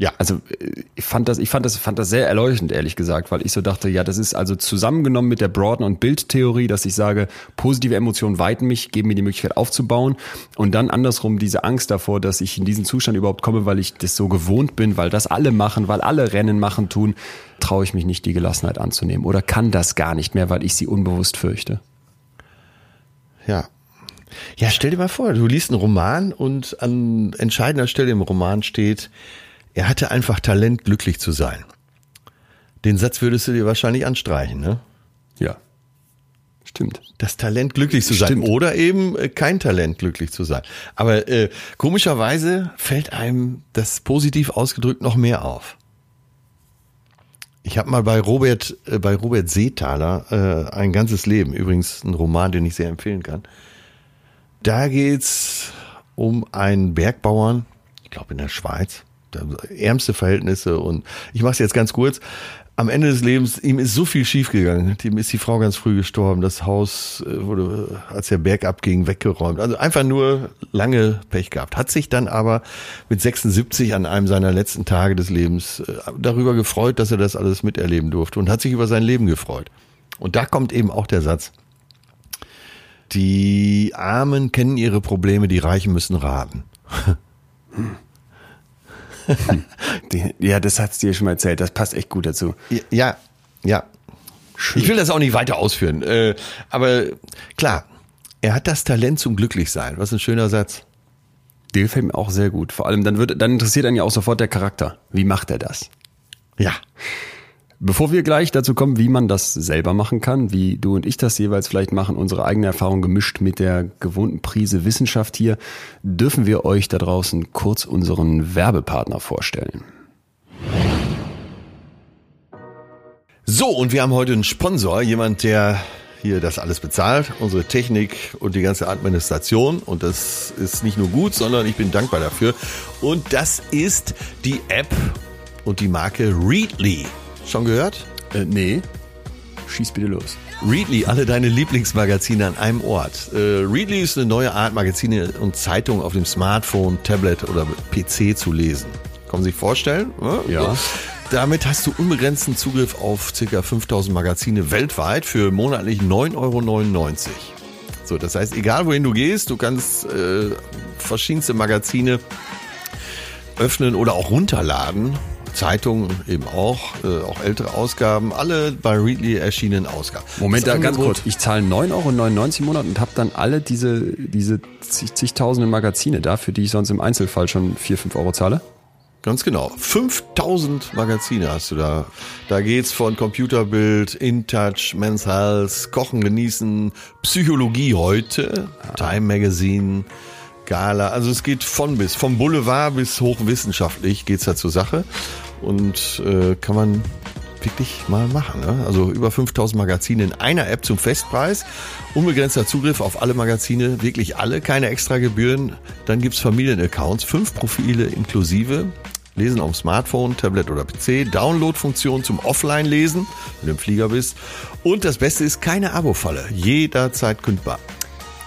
Ja, Also äh, ich fand das, ich fand das, fand das sehr erleuchtend, ehrlich gesagt, weil ich so dachte, ja, das ist also zusammengenommen mit der Broaden- und Bildtheorie, dass ich sage, positive Emotionen weiten mich, geben mir die Möglichkeit aufzubauen und dann andersrum diese Angst davor, dass ich in diesen Zustand überhaupt komme, weil ich das so gewohnt bin, weil das alle machen, weil alle Rennen machen tun, traue ich mich nicht, die Gelassenheit anzunehmen oder kann das gar nicht mehr, weil ich sie unbewusst fürchte. Ja. Ja, stell dir mal vor, du liest einen Roman und an entscheidender Stelle im Roman steht, er hatte einfach Talent, glücklich zu sein. Den Satz würdest du dir wahrscheinlich anstreichen, ne? Ja. Stimmt. Das Talent, glücklich zu sein. Stimmt. Oder eben äh, kein Talent, glücklich zu sein. Aber äh, komischerweise fällt einem das positiv ausgedrückt noch mehr auf. Ich habe mal bei Robert, äh, bei Robert Seethaler äh, ein ganzes Leben, übrigens ein Roman, den ich sehr empfehlen kann. Da geht's um einen Bergbauern, ich glaube in der Schweiz, ärmste Verhältnisse und ich mache es jetzt ganz kurz. Am Ende des Lebens, ihm ist so viel schiefgegangen. Ihm ist die Frau ganz früh gestorben. Das Haus äh, wurde, als der Berg abging, weggeräumt. Also einfach nur lange Pech gehabt. Hat sich dann aber mit 76 an einem seiner letzten Tage des Lebens äh, darüber gefreut, dass er das alles miterleben durfte und hat sich über sein Leben gefreut. Und da kommt eben auch der Satz, die Armen kennen ihre Probleme, die Reichen müssen raten. Ja, das hat's dir schon mal erzählt. Das passt echt gut dazu. Ja, ja. Ich will das auch nicht weiter ausführen. Äh, aber klar, er hat das Talent zum Glücklichsein. Was ein schöner Satz. Der gefällt mir auch sehr gut. Vor allem, dann wird, dann interessiert einen ja auch sofort der Charakter. Wie macht er das? Ja. Bevor wir gleich dazu kommen, wie man das selber machen kann, wie du und ich das jeweils vielleicht machen, unsere eigene Erfahrung gemischt mit der gewohnten Prise Wissenschaft hier, dürfen wir euch da draußen kurz unseren Werbepartner vorstellen. So, und wir haben heute einen Sponsor, jemand, der hier das alles bezahlt, unsere Technik und die ganze Administration. Und das ist nicht nur gut, sondern ich bin dankbar dafür. Und das ist die App und die Marke Readly. Schon gehört? Äh, nee, schieß bitte los. Readly, alle deine Lieblingsmagazine an einem Ort. Äh, Readly ist eine neue Art, Magazine und Zeitungen auf dem Smartphone, Tablet oder PC zu lesen. Kann man sich vorstellen? Ja. Damit hast du unbegrenzten Zugriff auf ca. 5000 Magazine weltweit für monatlich 9,99 Euro. So, das heißt, egal wohin du gehst, du kannst äh, verschiedenste Magazine öffnen oder auch runterladen. Zeitungen eben auch, äh, auch ältere Ausgaben, alle bei Readly erschienenen Ausgaben. Moment, da ganz kurz. Ich zahle 9,99 Euro im Monat und habe dann alle diese, diese zig, zigtausenden Magazine da, für die ich sonst im Einzelfall schon 4, 5 Euro zahle. Ganz genau. 5000 Magazine hast du da. Da geht's von Computerbild, InTouch, Men's Health, Kochen, Genießen, Psychologie heute, Time Magazine, Gala. Also es geht von bis, vom Boulevard bis hochwissenschaftlich geht's da zur Sache. Und äh, kann man wirklich mal machen. Ne? Also über 5000 Magazine in einer App zum Festpreis. Unbegrenzter Zugriff auf alle Magazine, wirklich alle, keine extra Gebühren. Dann gibt's Familienaccounts, fünf Profile inklusive. Lesen auf Smartphone, Tablet oder PC. Download-Funktion zum Offline-Lesen, wenn du im Flieger bist. Und das Beste ist keine Abo-Falle. Jederzeit kündbar.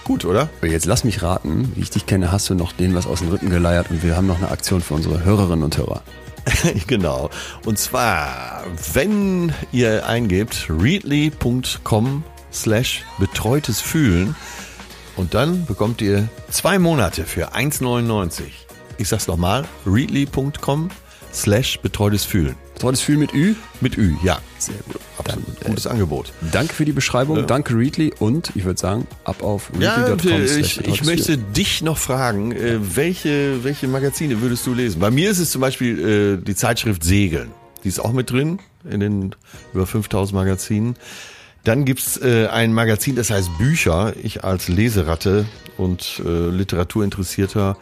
Gut, oder? Jetzt lass mich raten, wie ich dich kenne, hast du noch denen was aus den Rippen geleiert und wir haben noch eine Aktion für unsere Hörerinnen und Hörer. genau. Und zwar, wenn ihr eingebt readly.com slash betreutes Fühlen und dann bekommt ihr zwei Monate für 1,99. Ich sag's nochmal, readly.com slash betreutes Fühlen. Betreutes Fühlen mit Ü. Mit Ü, ja. Sehr gut. Absolut. Dann, äh, Gutes Angebot. Danke für die Beschreibung, danke Readly und ich würde sagen, ab auf Ja, readly.com. äh, slash ich, ich möchte dich noch fragen, äh, welche, welche Magazine würdest du lesen? Bei mir ist es zum Beispiel äh, die Zeitschrift Segeln. Die ist auch mit drin in den über 5000 Magazinen. Dann gibt's äh, ein Magazin, das heißt Bücher. Ich als Leseratte und äh, Literaturinteressierter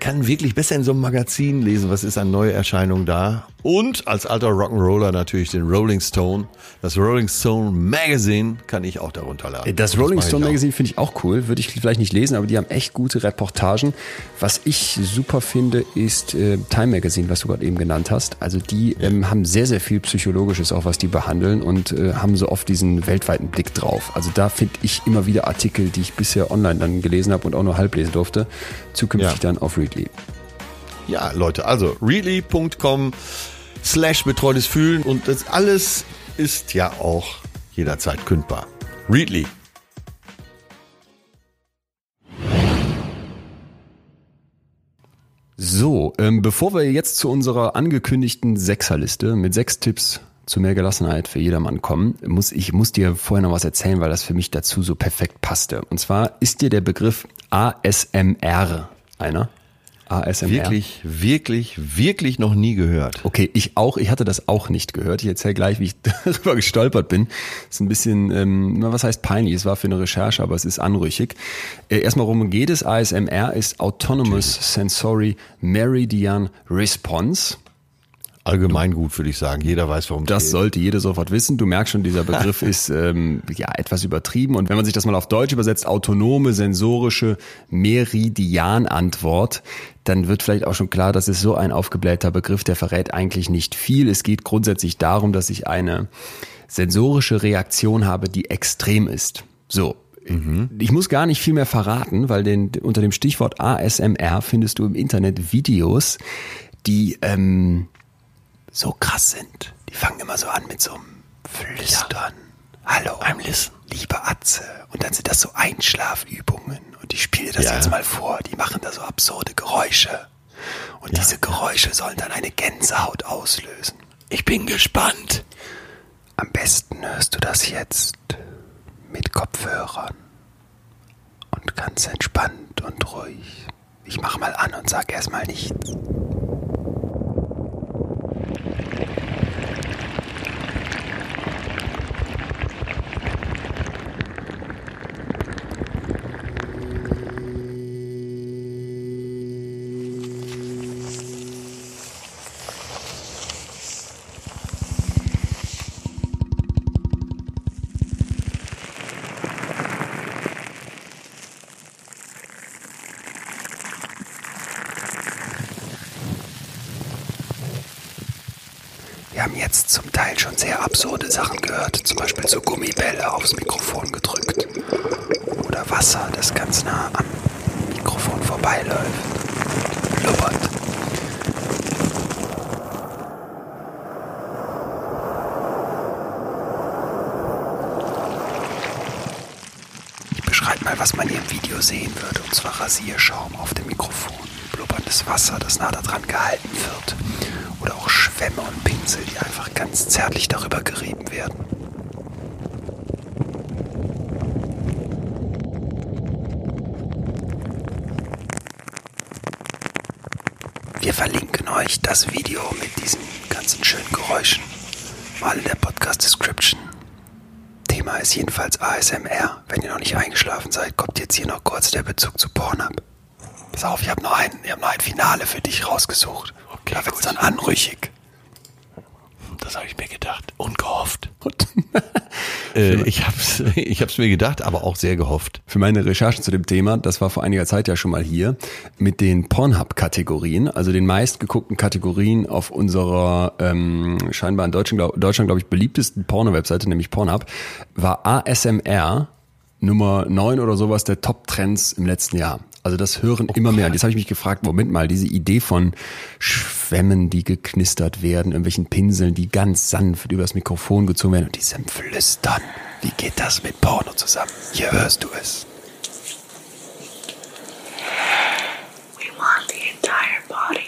kann wirklich besser in so einem Magazin lesen, was ist an Neuerscheinungen da. Und als alter Rock'n'Roller natürlich den Rolling Stone. Das Rolling Stone Magazine kann ich auch darunter laden. Das Rolling mache ich Stone. Magazine finde ich auch cool. Würde ich vielleicht nicht lesen, aber die haben echt gute Reportagen. Was ich super finde, ist äh, Time Magazine, was du gerade eben genannt hast. Also die ähm, haben sehr, sehr viel Psychologisches, auch was die behandeln und äh, haben so oft diesen weltweiten Blick drauf. Also da finde ich immer wieder Artikel, die ich bisher online dann gelesen habe und auch nur halb lesen durfte, zukünftig Ja. dann auf Readly. Ja, Leute, also readly.com slash betreutes Fühlen und das alles ist ja auch jederzeit kündbar. Readly. So, ähm, bevor wir jetzt zu unserer angekündigten Sechserliste mit sechs Tipps zu mehr Gelassenheit für jedermann kommen, muss ich muss dir vorher noch was erzählen, weil das für mich dazu so perfekt passte. Und zwar ist dir der Begriff ASMR einer? ASMR. Wirklich, wirklich, wirklich noch nie gehört. Okay, ich auch. Ich hatte das auch nicht gehört. Ich erzähle gleich, wie ich darüber gestolpert bin. ist ein bisschen, ähm, was heißt peinlich? Es war für eine Recherche, aber es ist anrüchig. Äh, erstmal, worum geht es? ASMR ist Autonomous Sensory Meridian Response. Allgemein gut, würde ich sagen. Jeder weiß, warum Das sollte jeder sofort wissen. Du merkst schon, dieser Begriff ist ähm, ja etwas übertrieben. Und wenn man sich das mal auf Deutsch übersetzt, autonome sensorische Meridianantwort, dann wird vielleicht auch schon klar, das ist so ein aufgeblähter Begriff, der verrät eigentlich nicht viel. Es geht grundsätzlich darum, dass ich eine sensorische Reaktion habe, die extrem ist. So. Ich muss gar nicht viel mehr verraten, weil den, unter dem Stichwort ASMR findest du im Internet Videos, die ähm, so krass sind. Die fangen immer so an mit so einem Flüstern. Hallo, I'm listen. Liebe Atze. Und dann sind das so Einschlafübungen. Und ich spiele das Ja. jetzt mal vor. Die machen da so absurde Geräusche. Und diese Geräusche sollen dann eine Gänsehaut auslösen. Ich bin gespannt. Am besten hörst du das jetzt mit Kopfhörern und ganz entspannt und ruhig. Ich mach mal an und sag erstmal nichts. Thank you. Haben jetzt zum Teil schon sehr absurde Sachen gehört, zum Beispiel so Gummibälle aufs Mikrofon gedrückt oder Wasser, das ganz nah am Mikrofon vorbeiläuft, blubbert. Ich beschreibe mal, was man hier im Video sehen würde, und zwar Rasierschaum auf dem Mikrofon, blubberndes Wasser, das nah daran gehalten wird auch Schwämme und Pinsel, die einfach ganz zärtlich darüber gerieben werden. Wir verlinken euch das Video mit diesen ganzen schönen Geräuschen mal in der Podcast-Description. Thema ist jedenfalls ASMR. Wenn ihr noch nicht eingeschlafen seid, kommt jetzt hier noch kurz der Bezug zu Pornhub. Pass auf, ich habe noch, ein, ich hab noch ein Finale für dich rausgesucht. Okay, da wird's gut. dann anrüchig. Das habe ich mir gedacht und gehofft. Äh, ich hab's, ich hab's mir gedacht, aber auch sehr gehofft. Für meine Recherchen zu dem Thema, das war vor einiger Zeit ja schon mal hier, mit den Pornhub-Kategorien, also den meistgeguckten Kategorien auf unserer ähm, scheinbar in Deutschland, glaub, Deutschland glaube ich, beliebtesten Porno-Webseite, nämlich Pornhub, war ASMR Nummer 9 oder sowas der Top-Trends im letzten Jahr. Also das hören immer mehr. Und jetzt habe ich mich gefragt, Moment mal, diese Idee von Schwämmen, die geknistert werden, irgendwelchen Pinseln, die ganz sanft übers Mikrofon gezogen werden und diesem Flüstern. Wie geht das mit Porno zusammen? Hier hörst du es. We want the entire body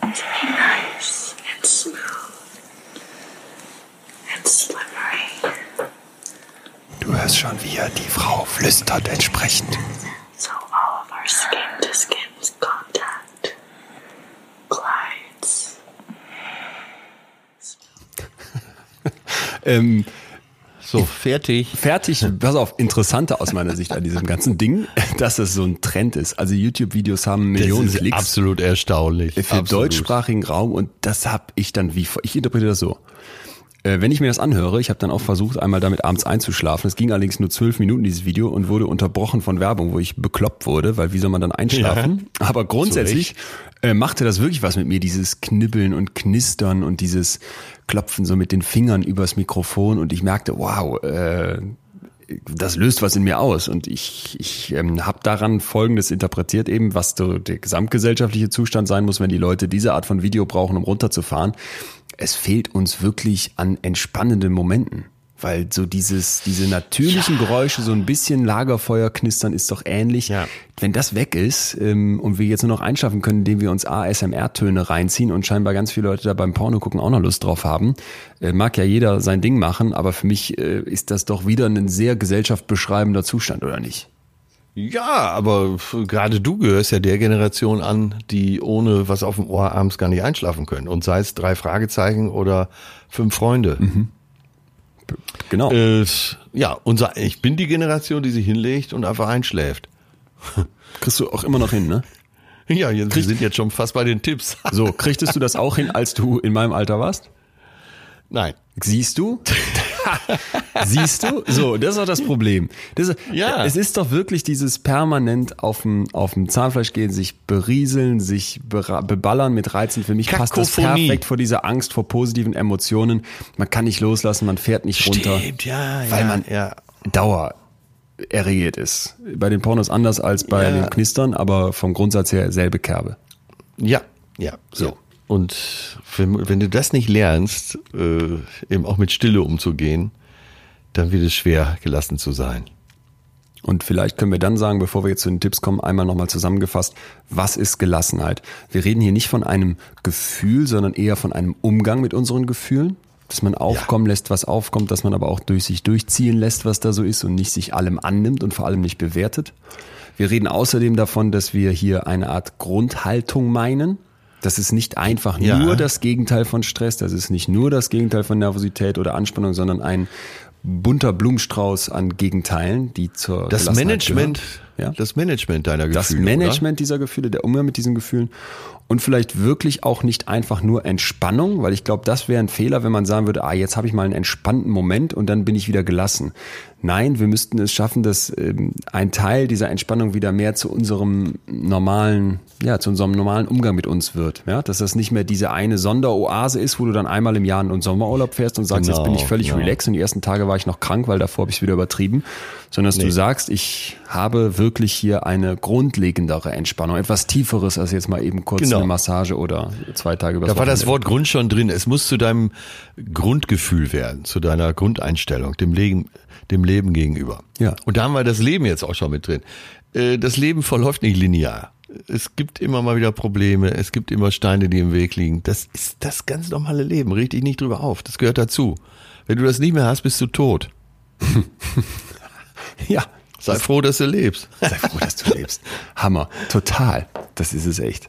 to be nice and smooth and slippery. Du hörst schon, wie er die Frau flüstert entsprechend. So all of our skin to skin contact glides. Ähm, So, fertig. fertig, pass auf, interessanter aus meiner Sicht an diesem ganzen Ding, dass es so ein Trend ist. Also YouTube-Videos haben Millionen das ist Klicks absolut erstaunlich. für absolut. deutschsprachigen Raum und das hab ich dann wie, ich interpretiere das so. Äh, Wenn ich mir das anhöre, ich habe dann auch versucht, einmal damit abends einzuschlafen. Es ging allerdings nur zwölf Minuten, dieses Video, und wurde unterbrochen von Werbung, wo ich bekloppt wurde, weil wie soll man dann einschlafen? Aber grundsätzlich äh, machte das wirklich was mit mir, dieses Knibbeln und Knistern und dieses Klopfen so mit den Fingern übers Mikrofon und ich merkte, wow, äh, das löst was in mir aus und ich, ich ähm, habe daran Folgendes interpretiert eben, was so der gesamtgesellschaftliche Zustand sein muss, wenn die Leute diese Art von Video brauchen, um runterzufahren. Es fehlt uns wirklich an entspannenden Momenten, weil so dieses, diese natürlichen Geräusche, so ein bisschen Lagerfeuer knistern ist doch ähnlich. Ja. Wenn das weg ist ähm, und wir jetzt nur noch einschlafen können, indem wir uns ASMR-Töne reinziehen und scheinbar ganz viele Leute da beim Porno gucken auch noch Lust drauf haben, äh, mag ja jeder sein Ding machen, aber für mich äh, ist das doch wieder ein sehr gesellschaftbeschreibender Zustand, oder nicht? Ja, aber gerade du gehörst ja der Generation an, die ohne was auf dem Ohr abends gar nicht einschlafen können. Und sei es drei Fragezeichen oder fünf Freunde. Genau. Äh, ja, unser, ich bin die Generation, die sich hinlegt und einfach einschläft. Kriegst du auch immer noch hin, ne? Ja, jetzt, wir sind jetzt schon fast bei den Tipps. So, kriegtest du das auch hin, als du in meinem Alter warst? Nein. Siehst du? Siehst du? So, das ist auch das Problem. Das Ja. Es ist doch wirklich dieses permanent auf dem, auf dem Zahnfleisch gehen, sich berieseln, sich beballern mit Reizen. Für mich passt das perfekt vor dieser Angst vor positiven Emotionen. Man kann nicht loslassen, man fährt nicht runter. ja, weil ja, man ja. Dauer erregiert ist. Bei den Pornos anders als bei Ja. den Knistern, aber vom Grundsatz her selbe Kerbe. Ja, ja, so. Und wenn, wenn du das nicht lernst, äh, eben auch mit Stille umzugehen, dann wird es schwer, gelassen zu sein. Und vielleicht können wir dann sagen, bevor wir jetzt zu den Tipps kommen, einmal nochmal zusammengefasst, was ist Gelassenheit? Wir reden hier nicht von einem Gefühl, sondern eher von einem Umgang mit unseren Gefühlen. Dass man aufkommen lässt, was aufkommt, dass man aber auch durch sich durchziehen lässt, was da so ist und nicht sich allem annimmt und vor allem nicht bewertet. Wir reden außerdem davon, dass wir hier eine Art Grundhaltung meinen. Das ist nicht einfach Ja. nur das Gegenteil von Stress, das ist nicht nur das Gegenteil von Nervosität oder Anspannung, sondern ein bunter Blumenstrauß an Gegenteilen, die zur Das Management, gehören. Ja? das Management deiner Gefühle. das Management dieser Gefühle, der Umgang mit diesen Gefühlen und vielleicht wirklich auch nicht einfach nur Entspannung, weil ich glaube, das wäre ein Fehler, wenn man sagen würde, ah, jetzt habe ich mal einen entspannten Moment und dann bin ich wieder gelassen. Nein, wir müssten es schaffen, dass ähm, ein Teil dieser Entspannung wieder mehr zu unserem normalen, ja, zu unserem normalen Umgang mit uns wird. Ja, dass das nicht mehr diese eine Sonderoase ist, wo du dann einmal im Jahr in einen Sommerurlaub fährst und sagst, jetzt Genau, bin ich völlig genau. relaxed und die ersten Tage war ich noch krank, weil davor habe ich es wieder übertrieben, sondern dass du sagst, ich habe wirklich hier eine grundlegendere Entspannung, etwas tieferes als jetzt mal eben kurz Genau. eine Massage oder zwei Tage über Da war das Wort Grund schon drin. Es muss zu deinem Grundgefühl werden, zu deiner Grundeinstellung, dem Leben, dem Leben gegenüber. Ja. Und da haben wir das Leben jetzt auch schon mit drin. Äh, Das Leben verläuft nicht linear. Es gibt immer mal wieder Probleme, es gibt immer Steine, die im Weg liegen. Das ist das ganz normale Leben. Riech dich nicht drüber auf. Das gehört dazu. Wenn du das nicht mehr hast, bist du tot. Ja, Sei froh, dass du lebst. sei froh, dass du lebst. Hammer, total. Das ist es echt.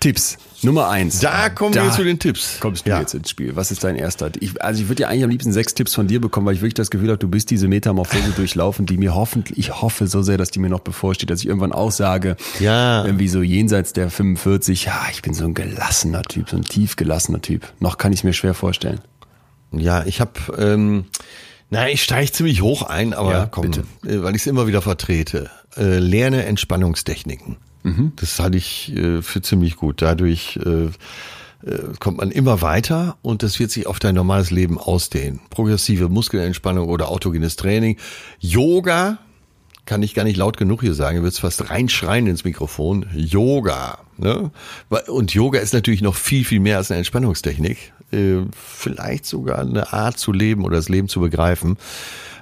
Tipps Nummer eins. Da kommen wir zu den Tipps. Kommst du Ja. jetzt ins Spiel? Was ist dein erster? Ich, also ich würde ja eigentlich am liebsten sechs Tipps von dir bekommen, weil ich wirklich das Gefühl habe, du bist diese Metamorphose durchlaufen, die mir hoffentlich, ich hoffe so sehr, dass die mir noch bevorsteht, dass ich irgendwann auch sage, Ja. irgendwie so jenseits der 45, ja, ich bin so ein gelassener Typ, so ein tief gelassener Typ. Noch kann ich es mir schwer vorstellen. Ja, ich habe, ähm, na, ich steige ziemlich hoch ein, aber Ja, komm, bitte. äh, weil ich es immer wieder vertrete. Äh, lerne Entspannungstechniken. Mhm. Das halte ich äh, für ziemlich gut. Dadurch äh, äh, kommt man immer weiter und das wird sich auf dein normales Leben ausdehnen. Progressive Muskelentspannung oder autogenes Training. Yoga, kann ich gar nicht laut genug hier sagen, du wirst fast reinschreien ins Mikrofon. Yoga. Ne? Und Yoga ist natürlich noch viel, viel mehr als eine Entspannungstechnik. Äh, Vielleicht sogar eine Art zu leben oder das Leben zu begreifen.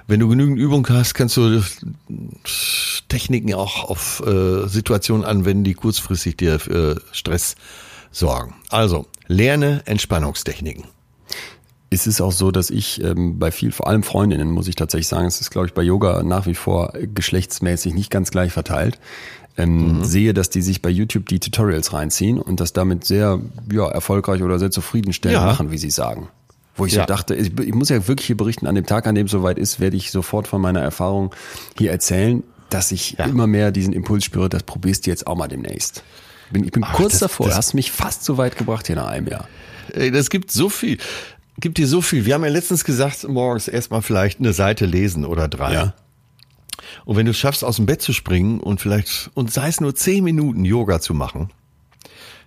Wenn du genügend Übung hast, kannst du Techniken auch auf äh, Situationen anwenden, die kurzfristig dir für Stress sorgen. Also, lerne Entspannungstechniken. Ist es auch so, dass ich ähm, bei viel, vor allem Freundinnen, muss ich tatsächlich sagen, es ist, glaube ich, bei Yoga nach wie vor äh, geschlechtsmäßig nicht ganz gleich verteilt, ähm, sehe, dass die sich bei YouTube die Tutorials reinziehen und das damit sehr ja, erfolgreich oder sehr zufriedenstellend Ja. machen, wie sie sagen. Wo ich Ja. so dachte, ich, ich muss ja wirklich hier berichten, an dem Tag, an dem es soweit ist, werde ich sofort von meiner Erfahrung hier erzählen, dass ich Ja. immer mehr diesen Impuls spüre, das probierst du jetzt auch mal demnächst. Bin, ich bin kurz das- davor, das- du hast mich fast so weit gebracht hier nach einem Jahr. Ey, Das gibt so viel. Gibt dir so viel. Wir haben ja letztens gesagt, morgens erstmal vielleicht eine Seite lesen oder drei. Ja. Und wenn du es schaffst, aus dem Bett zu springen und vielleicht, und sei es nur zehn Minuten Yoga zu machen,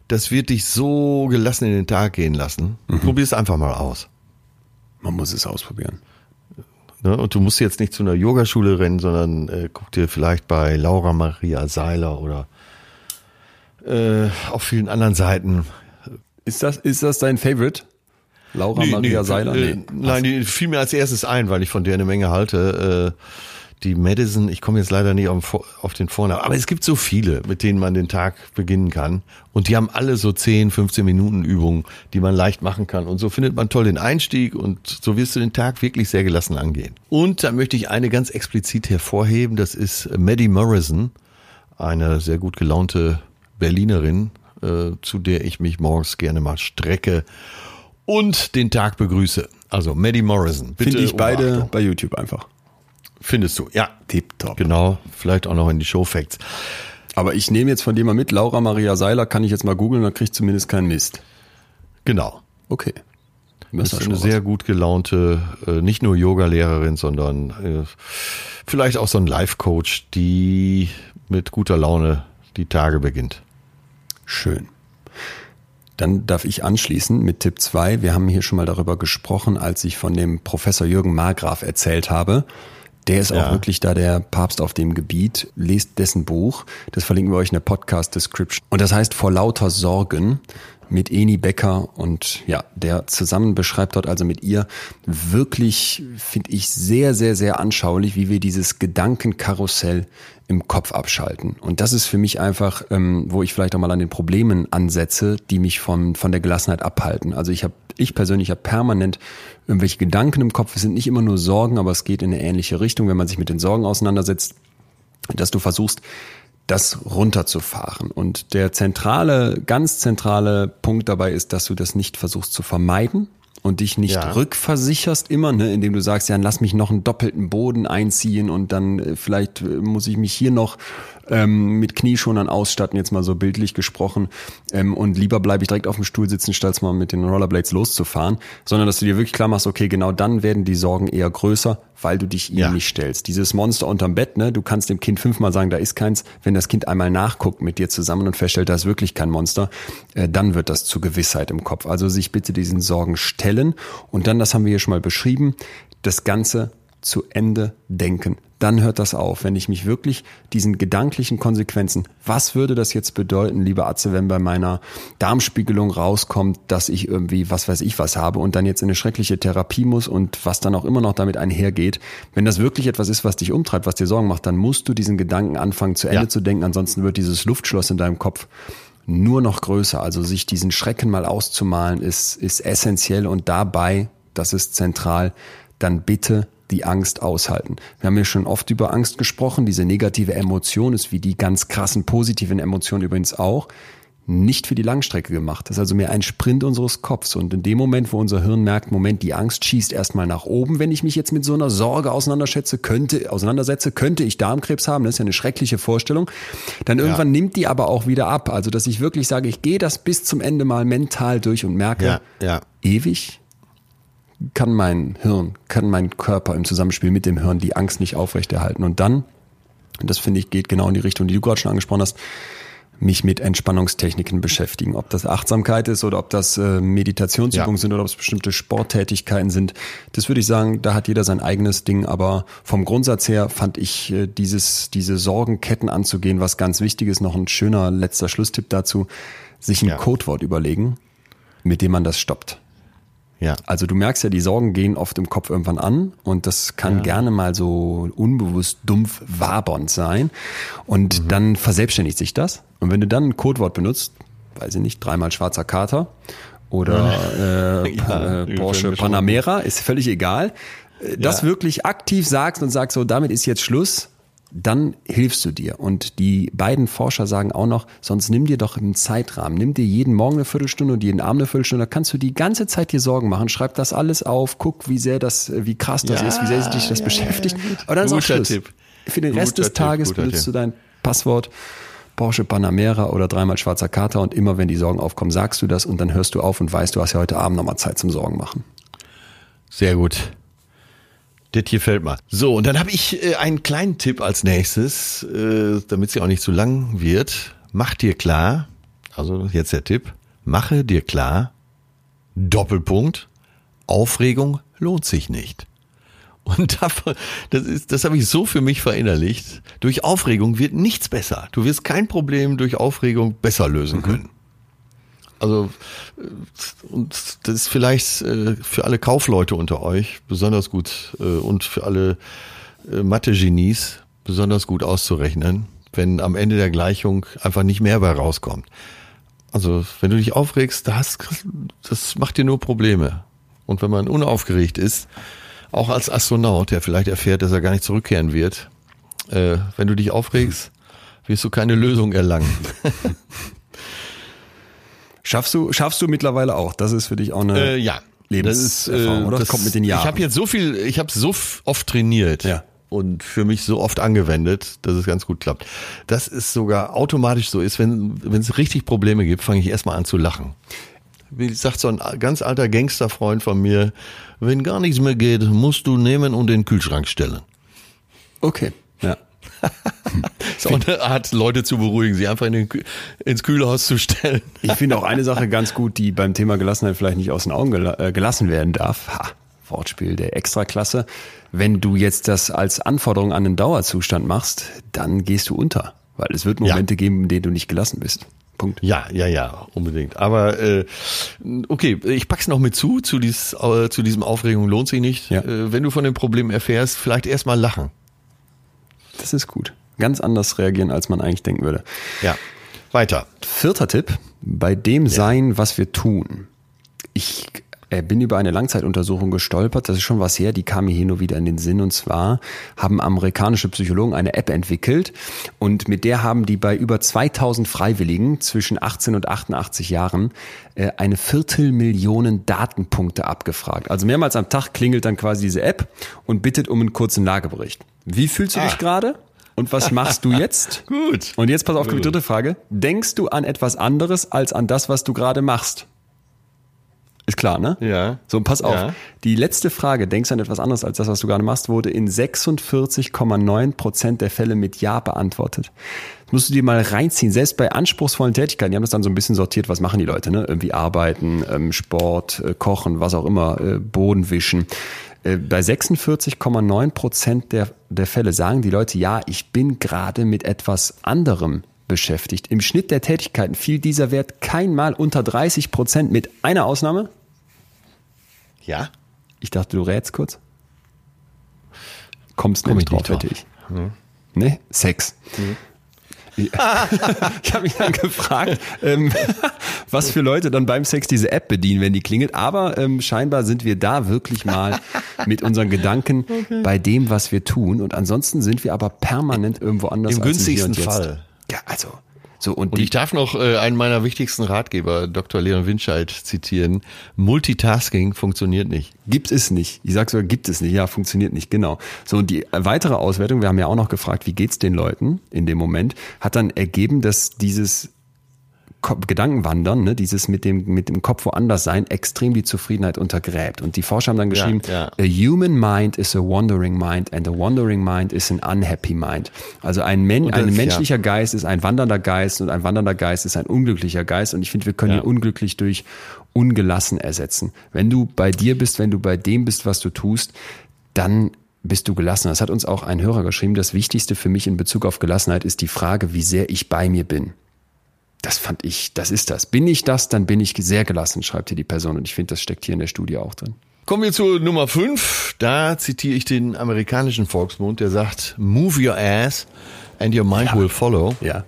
das wird dich so gelassen in den Tag gehen lassen. Probier es einfach mal aus. Man muss es ausprobieren. Ne? Und du musst jetzt nicht zu einer Yogaschule rennen, sondern äh, guck dir vielleicht bei Laura Maria Seiler oder äh, auf vielen anderen Seiten. Ist das, ist das dein Favorite? Laura Maria Seiler? Äh, nein, die fiel mir als erstes ein, weil ich von der eine Menge halte. Äh, die Madison, ich komme jetzt leider nicht auf, auf den Vornamen, aber es gibt so viele, mit denen man den Tag beginnen kann. Und die haben alle so 10, 15 Minuten Übungen, die man leicht machen kann. Und so findet man toll den Einstieg und so wirst du den Tag wirklich sehr gelassen angehen. Und da möchte ich eine ganz explizit hervorheben, das ist Maddie Morrison, eine sehr gut gelaunte Berlinerin, äh, zu der ich mich morgens gerne mal strecke und den Tag begrüße. Also Maddie Morrison. Finde ich beide Beachtung. bei YouTube einfach. Findest du, ja. Tipptopp. Genau, vielleicht auch noch in die Showfacts. Aber ich nehme jetzt von dir mal mit, Laura Maria Seiler kann ich jetzt mal googeln, dann krieg ich zumindest keinen Mist. Genau. Okay. Das ist eine sehr gut gelaunte, äh, nicht nur Yoga-Lehrerin, sondern äh, vielleicht auch so ein Life-Coach, die mit guter Laune die Tage beginnt. Schön. Dann darf ich anschließen mit Tipp 2. Wir haben hier schon mal darüber gesprochen, als ich von dem Professor Jürgen Margraf erzählt habe. Der ist Ja. auch wirklich da der Papst auf dem Gebiet. Lest dessen Buch. Das verlinken wir euch in der Podcast-Description. Und das heißt Vor lauter Sorgen. Mit Eni Becker und ja, der zusammen beschreibt dort also mit ihr wirklich, finde ich, sehr, sehr, sehr anschaulich, wie wir dieses Gedankenkarussell im Kopf abschalten. Und das ist für mich einfach, ähm, wo ich vielleicht auch mal an den Problemen ansetze, die mich von, von der Gelassenheit abhalten. Also ich habe, ich persönlich habe permanent irgendwelche Gedanken im Kopf. Es sind nicht immer nur Sorgen, aber es geht in eine ähnliche Richtung, wenn man sich mit den Sorgen auseinandersetzt, dass du versuchst, das runterzufahren. Und der zentrale, ganz zentrale Punkt dabei ist, dass du das nicht versuchst zu vermeiden und dich nicht Ja. rückversicherst immer, ne, indem du sagst, ja, lass mich noch einen doppelten Boden einziehen und dann äh, vielleicht äh, muss ich mich hier noch ähm, mit Knieschonern ausstatten, jetzt mal so bildlich gesprochen, ähm, und lieber bleibe ich direkt auf dem Stuhl sitzen, statt mal mit den Rollerblades loszufahren, sondern dass du dir wirklich klar machst, okay, genau dann werden die Sorgen eher größer, weil du dich ihnen Ja. nicht stellst. Dieses Monster unterm Bett, ne, du kannst dem Kind fünfmal sagen, da ist keins. Wenn das Kind einmal nachguckt mit dir zusammen und feststellt, da ist wirklich kein Monster, äh, dann wird das zu Gewissheit im Kopf. Also sich bitte diesen Sorgen stellen und dann, das haben wir hier schon mal beschrieben, das Ganze zu Ende denken. Dann hört das auf. Wenn ich mich wirklich diesen gedanklichen Konsequenzen, was würde das jetzt bedeuten, lieber Atze, wenn bei meiner Darmspiegelung rauskommt, dass ich irgendwie, was weiß ich was habe und dann jetzt in eine schreckliche Therapie muss und was dann auch immer noch damit einhergeht. Wenn das wirklich etwas ist, was dich umtreibt, was dir Sorgen macht, dann musst du diesen Gedanken anfangen zu Ende Ja. zu denken. Ansonsten wird dieses Luftschloss in deinem Kopf nur noch größer. Also sich diesen Schrecken mal auszumalen ist, ist essentiell und dabei, das ist zentral, dann bitte die Angst aushalten. Wir haben ja schon oft über Angst gesprochen. Diese negative Emotion ist wie die ganz krassen positiven Emotionen übrigens auch nicht für die Langstrecke gemacht. Das ist also mehr ein Sprint unseres Kopfs. Und in dem Moment, wo unser Hirn merkt, Moment, die Angst schießt erstmal nach oben, wenn ich mich jetzt mit so einer Sorge auseinanderschätze, könnte, auseinandersetze, könnte ich Darmkrebs haben. Das ist ja eine schreckliche Vorstellung. Dann irgendwann nimmt die aber auch wieder ab. Also, dass ich wirklich sage, ich gehe das bis zum Ende mal mental durch und merke, Ja, ja. ewig kann mein Hirn, kann mein Körper im Zusammenspiel mit dem Hirn die Angst nicht aufrechterhalten. Und dann, und das finde ich, geht genau in die Richtung, die du gerade schon angesprochen hast, mich mit Entspannungstechniken beschäftigen. Ob das Achtsamkeit ist oder ob das äh, Meditationsübungen Ja. sind oder ob es bestimmte Sporttätigkeiten sind. Das würde ich sagen, da hat jeder sein eigenes Ding. Aber vom Grundsatz her fand ich äh, dieses, diese Sorgenketten anzugehen, was ganz wichtig ist. Noch ein schöner letzter Schlusstipp dazu. Sich ein Ja. Codewort überlegen, mit dem man das stoppt. Ja. Also du merkst ja, die Sorgen gehen oft im Kopf irgendwann an und das kann gerne mal so unbewusst dumpf wabernd sein und Mhm. dann verselbstständigt sich das und wenn du dann ein Codewort benutzt, weiß ich nicht, dreimal schwarzer Kater oder äh, Ja, äh, Porsche irgendwie schon. Panamera, ist völlig egal, äh, das Ja. wirklich aktiv sagst und sagst so, damit ist jetzt Schluss, dann hilfst du dir. Und die beiden Forscher sagen auch noch, sonst nimm dir doch einen Zeitrahmen. Nimm dir jeden Morgen eine Viertelstunde und jeden Abend eine Viertelstunde. Da kannst du die ganze Zeit dir Sorgen machen. Schreib das alles auf. Guck, wie sehr das, wie krass das Ja, ist, wie sehr dich das ja, beschäftigt. ja. Aber dann ist auch Guter Schluss. Tipp. Für den Rest Guter des Tipp, Tages benutzt Tipp. du dein Passwort Porsche Panamera oder dreimal schwarzer Kater und immer wenn die Sorgen aufkommen, sagst du das und dann hörst du auf und weißt, du hast ja heute Abend nochmal Zeit zum Sorgen machen. Sehr gut. Das gefällt mir. So, und dann habe ich äh, einen kleinen Tipp als nächstes, äh, damit sie auch nicht zu lang wird. Mach dir klar, also jetzt der Tipp, mache dir klar, Doppelpunkt, Aufregung lohnt sich nicht. Und dafür, das ist, das habe ich so für mich verinnerlicht. Durch Aufregung wird nichts besser. Du wirst kein Problem durch Aufregung besser lösen können. Also und das ist vielleicht äh, für alle Kaufleute unter euch besonders gut äh, und für alle äh, Mathe-Genies besonders gut auszurechnen, wenn am Ende der Gleichung einfach nicht mehr bei rauskommt. Also wenn du dich aufregst, das, das macht dir nur Probleme. Und wenn man unaufgeregt ist, auch als Astronaut, der vielleicht erfährt, dass er gar nicht zurückkehren wird, wenn du dich aufregst, wirst du keine Lösung erlangen. Schaffst du, schaffst du mittlerweile auch? Das ist für dich auch eine Äh, ja. Lebenserfahrung, oder? Das kommt mit den Jahren. Ich habe jetzt so viel, ich habe so oft trainiert Ja. und für mich so oft angewendet, dass es ganz gut klappt. Dass es sogar automatisch so ist, wenn wenn es richtig Probleme gibt, fange ich erstmal an zu lachen. Wie sagt so ein ganz alter Gangsterfreund von mir, wenn gar nichts mehr geht, musst du nehmen und in den Kühlschrank stellen. Okay. Ja. ist auch eine Art, Leute zu beruhigen, sie einfach in den, ins Kühlhaus zu stellen. Ich finde auch eine Sache ganz gut, die beim Thema Gelassenheit vielleicht nicht aus den Augen gela äh, gelassen werden darf. Ha, Wortspiel der Extraklasse. Wenn du jetzt das als Anforderung an einen Dauerzustand machst, dann gehst du unter. Weil es wird Momente geben, in denen du nicht gelassen bist. Punkt. Ja, ja, ja, unbedingt. Aber äh, okay, ich pack's noch mit zu, zu, dies, äh, zu diesem Aufregung lohnt sich nicht. Ja. Äh, wenn du von dem Problem erfährst, vielleicht erstmal lachen. Das ist gut. Ganz anders reagieren, als man eigentlich denken würde. Ja. Weiter. Vierter Tipp, bei dem sein, was wir tun. Ich bin über eine Langzeituntersuchung gestolpert, das ist schon was her, die kam mir hier nur wieder in den Sinn. Und zwar haben amerikanische Psychologen eine App entwickelt und mit der haben die bei über 2000 Freiwilligen zwischen 18 und 88 Jahren äh, eine Viertelmillion Datenpunkte abgefragt. Also mehrmals am Tag klingelt dann quasi diese App und bittet um einen kurzen Lagebericht. Wie fühlst du dich Ah. gerade? Und was machst du jetzt? Gut. Und jetzt pass auf, die dritte Frage. Denkst du an etwas anderes als an das, was du gerade machst? Ist klar, ne? Ja. So, und pass auf. Ja. Die letzte Frage, denkst du an etwas anderes als das, was du gerade machst, wurde in 46,9 Prozent der Fälle mit Ja beantwortet. Das musst du dir mal reinziehen. Selbst bei anspruchsvollen Tätigkeiten, die haben das dann so ein bisschen sortiert, was machen die Leute, ne? Irgendwie arbeiten, ähm, Sport, äh, kochen, was auch immer, äh, Boden wischen. Äh, Bei 46,9 Prozent der, der Fälle sagen die Leute, ja, ich bin gerade mit etwas anderem beschäftigt. Im Schnitt der Tätigkeiten fiel dieser Wert keinmal unter 30 Prozent mit einer Ausnahme. Ja? Ich dachte, du rätst kurz. Kommst Komm nämlich ich drauf, nicht hätte ich. Ne? Sex. Ich, ich habe mich dann gefragt, ähm, was für Leute dann beim Sex diese App bedienen, wenn die klingelt. Aber ähm, scheinbar sind wir da wirklich mal mit unseren Gedanken bei dem, was wir tun. Und ansonsten sind wir aber permanent irgendwo anders. Im günstigsten. Fall. Ja, also so und, Und ich darf noch äh, einen meiner wichtigsten Ratgeber, Dr. Leon Winscheid, zitieren. Multitasking funktioniert nicht. Gibt es nicht. Ich sag sogar, gibt es nicht. Ja, funktioniert nicht, genau. So, und die weitere Auswertung, wir haben ja auch noch gefragt, wie geht's den Leuten in dem Moment, hat dann ergeben, dass dieses Gedankenwandern, ne, dieses mit dem, mit dem Kopf woanders sein, extrem die Zufriedenheit untergräbt. Und die Forscher haben dann geschrieben, ja. a human mind is a wandering mind and a wandering mind is an unhappy mind. Also ein, Men das- ein ja. menschlicher Geist ist ein wandernder Geist und ein wandernder Geist ist ein unglücklicher Geist. Und ich finde, wir können Ja. ihn unglücklich durch ungelassen ersetzen. Wenn du bei dir bist, wenn du bei dem bist, was du tust, dann bist du gelassen. Das hat uns auch ein Hörer geschrieben. Das Wichtigste für mich in Bezug auf Gelassenheit ist die Frage, wie sehr ich bei mir bin. Das fand ich, das ist das. Bin ich das, dann bin ich sehr gelassen, schreibt hier die Person. Und ich finde, das steckt hier in der Studie auch drin. Kommen wir zu Nummer 5. Da zitiere ich den amerikanischen Volksmund, der sagt, move your ass and your mind will follow. Ja.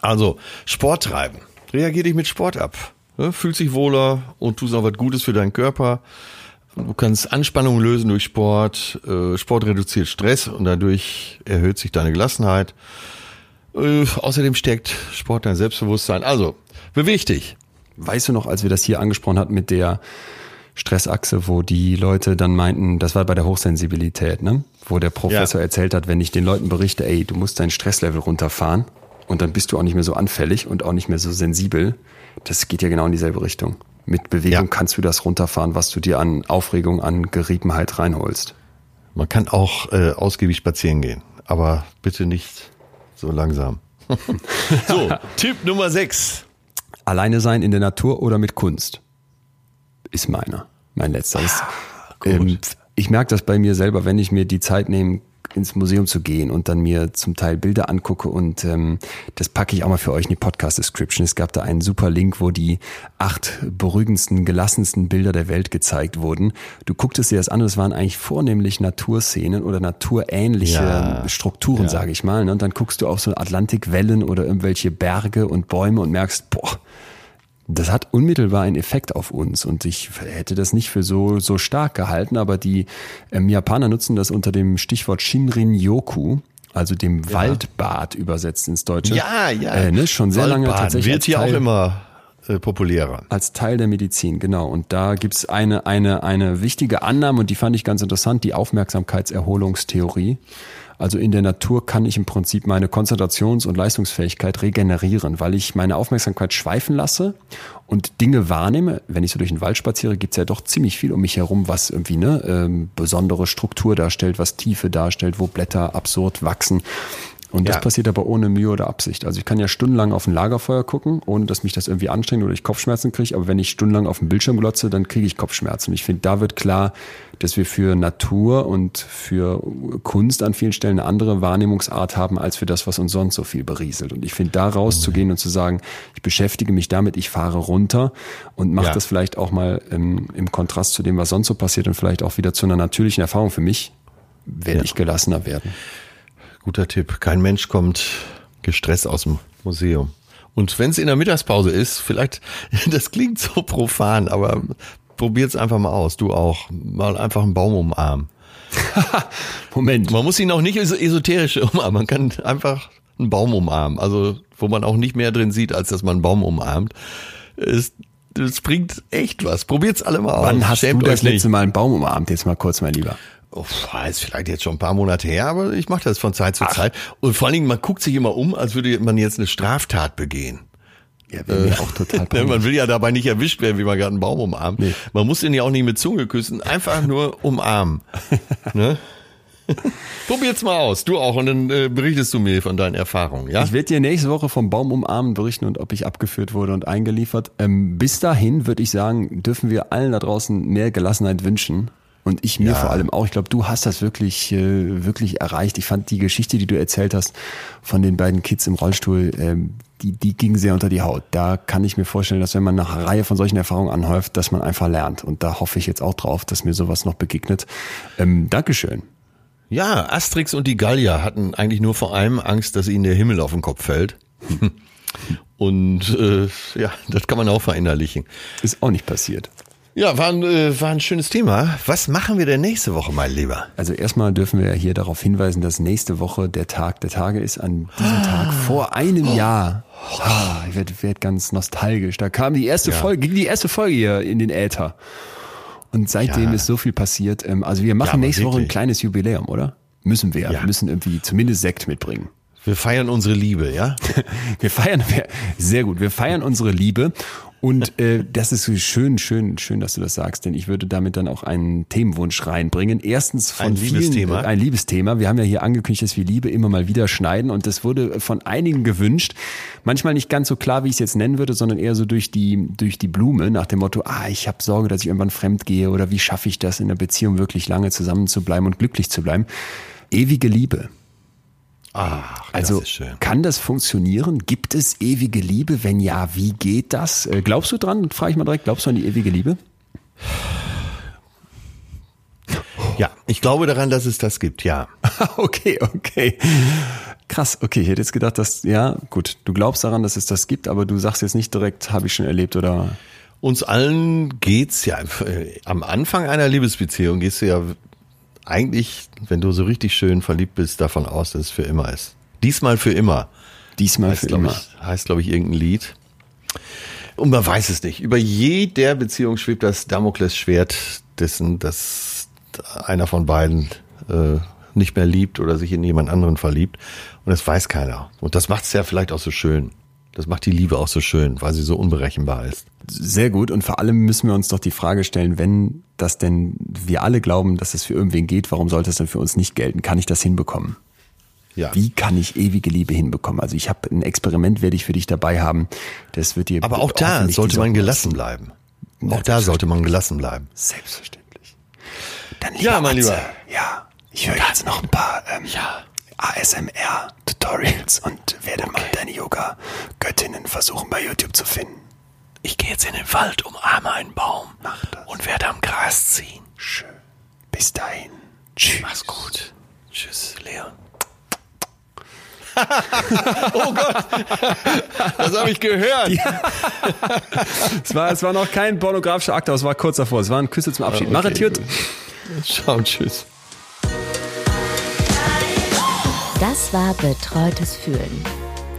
Also, Sport treiben. Reagier dich mit Sport ab. Ne, Fühlt sich wohler und tust auch was Gutes für deinen Körper. Du kannst Anspannung lösen durch Sport. Äh, Sport reduziert Stress und dadurch erhöht sich deine Gelassenheit. Äh, Außerdem stärkt Sport dein Selbstbewusstsein. Also, beweg dich. Weißt du noch, als wir das hier angesprochen hatten mit der Stressachse, wo die Leute dann meinten, das war bei der Hochsensibilität, ne? Wo der Professor Ja. erzählt hat, wenn ich den Leuten berichte, ey, du musst dein Stresslevel runterfahren und dann bist du auch nicht mehr so anfällig und auch nicht mehr so sensibel. Das geht ja genau in dieselbe Richtung. Mit Bewegung Ja. kannst du das runterfahren, was du dir an Aufregung, an Geriebenheit reinholst. Man kann auch äh, ausgiebig spazieren gehen, aber bitte nicht so langsam. so, Tipp Nummer 6. Alleine sein in der Natur oder mit Kunst? Ist meiner. Mein letzter. Das, ähm, ich merke das bei mir selber, wenn ich mir die Zeit nehme, ins Museum zu gehen und dann mir zum Teil Bilder angucke und ähm, das packe ich auch mal für euch in die Podcast-Description. Es gab da einen super Link, wo die acht beruhigendsten, gelassensten Bilder der Welt gezeigt wurden. Du gucktest dir das an, es waren eigentlich vornehmlich Naturszenen oder naturähnliche Ja. Strukturen, Ja. sage ich mal. Ne? Und dann guckst du auf so Atlantikwellen oder irgendwelche Berge und Bäume und merkst, boah, das hat unmittelbar einen Effekt auf uns und ich hätte das nicht für so, so stark gehalten, aber die ähm, Japaner nutzen das unter dem Stichwort Shinrin-Yoku, also dem Waldbad übersetzt ins Deutsche. Ja, ja. Äh, ne, schon sehr lange Waldbaden tatsächlich Wird hier auch immer äh, populärer. als Teil der Medizin, genau. Und da gibt's eine, eine, eine wichtige Annahme und die fand ich ganz interessant, die Aufmerksamkeitserholungstheorie. Also in der Natur kann ich im Prinzip meine Konzentrations- und Leistungsfähigkeit regenerieren, weil ich meine Aufmerksamkeit schweifen lasse und Dinge wahrnehme. Wenn ich so durch den Wald spaziere, gibt's ja doch ziemlich viel um mich herum, was irgendwie eine ähm, besondere Struktur darstellt, was Tiefe darstellt, wo Blätter absurd wachsen. Und das Ja. passiert aber ohne Mühe oder Absicht. Also ich kann ja stundenlang auf ein Lagerfeuer gucken, ohne dass mich das irgendwie anstrengt oder ich Kopfschmerzen kriege. Aber wenn ich stundenlang auf den Bildschirm glotze, dann kriege ich Kopfschmerzen. Und ich finde, da wird klar, dass wir für Natur und für Kunst an vielen Stellen eine andere Wahrnehmungsart haben, als für das, was uns sonst so viel berieselt. Und ich finde, da rauszugehen und zu sagen, ich beschäftige mich damit, ich fahre runter und mache Ja. das vielleicht auch mal ähm, im Kontrast zu dem, was sonst so passiert und vielleicht auch wieder zu einer natürlichen Erfahrung für mich, werde Ja. ich gelassener werden. Guter Tipp. Kein Mensch kommt gestresst aus dem Museum. Und wenn es in der Mittagspause ist, vielleicht, das klingt so profan, aber probiert's einfach mal aus. Du auch. Mal einfach einen Baum umarmen. Moment. Man muss ihn auch nicht es- esoterisch umarmen. Man kann einfach einen Baum umarmen. Also, wo man auch nicht mehr drin sieht, als dass man einen Baum umarmt. Es, es bringt echt was. Probiert's alle mal aus. Wann hast Schämt du das letzte Mal einen Baum umarmt? Jetzt mal kurz, mein Lieber. Oh, ist vielleicht jetzt schon ein paar Monate her, aber ich mache das von Zeit zu Zeit. Und vor allen Dingen, man guckt sich immer um, als würde man jetzt eine Straftat begehen. Ja, mir auch total man will ja dabei nicht erwischt werden, wie man gerade einen Baum umarmt. Nee. Man muss den ja auch nicht mit Zunge küssen, einfach nur umarmen. ne? Probier's mal aus, du auch, und dann äh, berichtest du mir von deinen Erfahrungen, ja? Ich werde dir nächste Woche vom Baum umarmen berichten und ob ich abgeführt wurde und eingeliefert. Ähm, bis dahin würde ich sagen, dürfen wir allen da draußen mehr Gelassenheit wünschen. Und ich mir Ja. vor allem auch. Ich glaube, du hast das wirklich, äh, wirklich erreicht. Ich fand die Geschichte, die du erzählt hast von den beiden Kids im Rollstuhl, ähm, die, die ging sehr unter die Haut. Da kann ich mir vorstellen, dass wenn man nach einer Reihe von solchen Erfahrungen anhäuft, dass man einfach lernt. Und da hoffe ich jetzt auch drauf, dass mir sowas noch begegnet. Ähm, Dankeschön. Ja, Asterix und die Gallier hatten eigentlich nur vor allem Angst, dass ihnen der Himmel auf den Kopf fällt. und äh, ja, das kann man auch verinnerlichen. Ist auch nicht passiert. Ja, war ein, äh, war ein schönes Thema. Was machen wir denn nächste Woche, mein Lieber? Also erstmal dürfen wir hier darauf hinweisen, dass nächste Woche der Tag der Tage ist. An diesem Tag vor einem Jahr. Ah, ich werde werd ganz nostalgisch. Da kam die erste Folge, ging die erste Folge hier in den Äther. Und seitdem Ja. ist so viel passiert. Ähm, Also wir machen aber nächste Woche ein wirklich. kleines Jubiläum, oder? Müssen wir. Ja. Wir müssen irgendwie zumindest Sekt mitbringen. Wir feiern unsere Liebe, ja? Wir feiern, sehr gut, wir feiern unsere Liebe. Und äh, das ist schön, schön, schön, dass du das sagst, denn ich würde damit dann auch einen Themenwunsch reinbringen. Erstens von Ein vielen, Liebesthema? Äh, ein Liebesthema. Wir haben ja hier angekündigt, dass wir Liebe immer mal wieder schneiden und das wurde von einigen gewünscht. Manchmal nicht ganz so klar, wie ich es jetzt nennen würde, sondern eher so durch die durch die Blume nach dem Motto: Ah, ich habe Sorge, dass ich irgendwann fremd gehe oder wie schaffe ich das in der Beziehung wirklich lange zusammen zu bleiben und glücklich zu bleiben. Ewige Liebe. Ach, Also das kann das funktionieren? Gibt es ewige Liebe? Wenn ja, wie geht das? Äh, Glaubst du dran? Frage ich mal direkt. Glaubst du an die ewige Liebe? Ja, ich glaube daran, dass es das gibt, ja. okay, okay. Krass, okay. Ich hätte jetzt gedacht, dass, ja, gut, du glaubst daran, dass es das gibt, aber du sagst jetzt nicht direkt, habe ich schon erlebt oder. Uns allen geht's ja äh, am Anfang einer Liebesbeziehung gehst du ja eigentlich, wenn du so richtig schön verliebt bist, davon aus, dass es für immer ist. Diesmal für immer. Diesmal heißt, für immer. Ich, heißt, glaube ich, irgendein Lied. Und man weiß es nicht. Über jeder Beziehung schwebt das Damoklesschwert dessen, dass einer von beiden äh, nicht mehr liebt oder sich in jemand anderen verliebt. Und das weiß keiner. Und das macht es ja vielleicht auch so schön. Das macht die Liebe auch so schön, weil sie so unberechenbar ist. Sehr gut. Und vor allem müssen wir uns doch die Frage stellen, wenn das denn wir alle glauben, dass es für irgendwen geht, warum sollte es dann für uns nicht gelten? Kann ich das hinbekommen? Ja. Wie kann ich ewige Liebe hinbekommen? Also ich habe ein Experiment, werde ich für dich dabei haben. Das wird dir Aber auch da sollte man gelassen bleiben. Auch da sollte man gelassen bleiben. Selbstverständlich. Dann Ja, mein Lieber. Ja, ich höre jetzt noch ein paar ähm, ASMR-Tutorials und werde mal deine Yoga-Göttinnen versuchen bei YouTube zu finden. Ich gehe jetzt in den Wald, umarme einen Baum Mach das. und werde am Gras ziehen. Schön. Bis dahin. Tschüss. Mach's gut. Tschüss, Leon. oh Gott, das habe ich gehört. Es war, es war noch kein pornografischer Akt, aber es war kurz davor. Es war ein Küsse zum Abschied. Mach okay. Ciao, tschüss. Das war Betreutes Fühlen.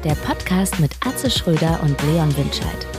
Der Podcast mit Atze Schröder und Leon Winscheid.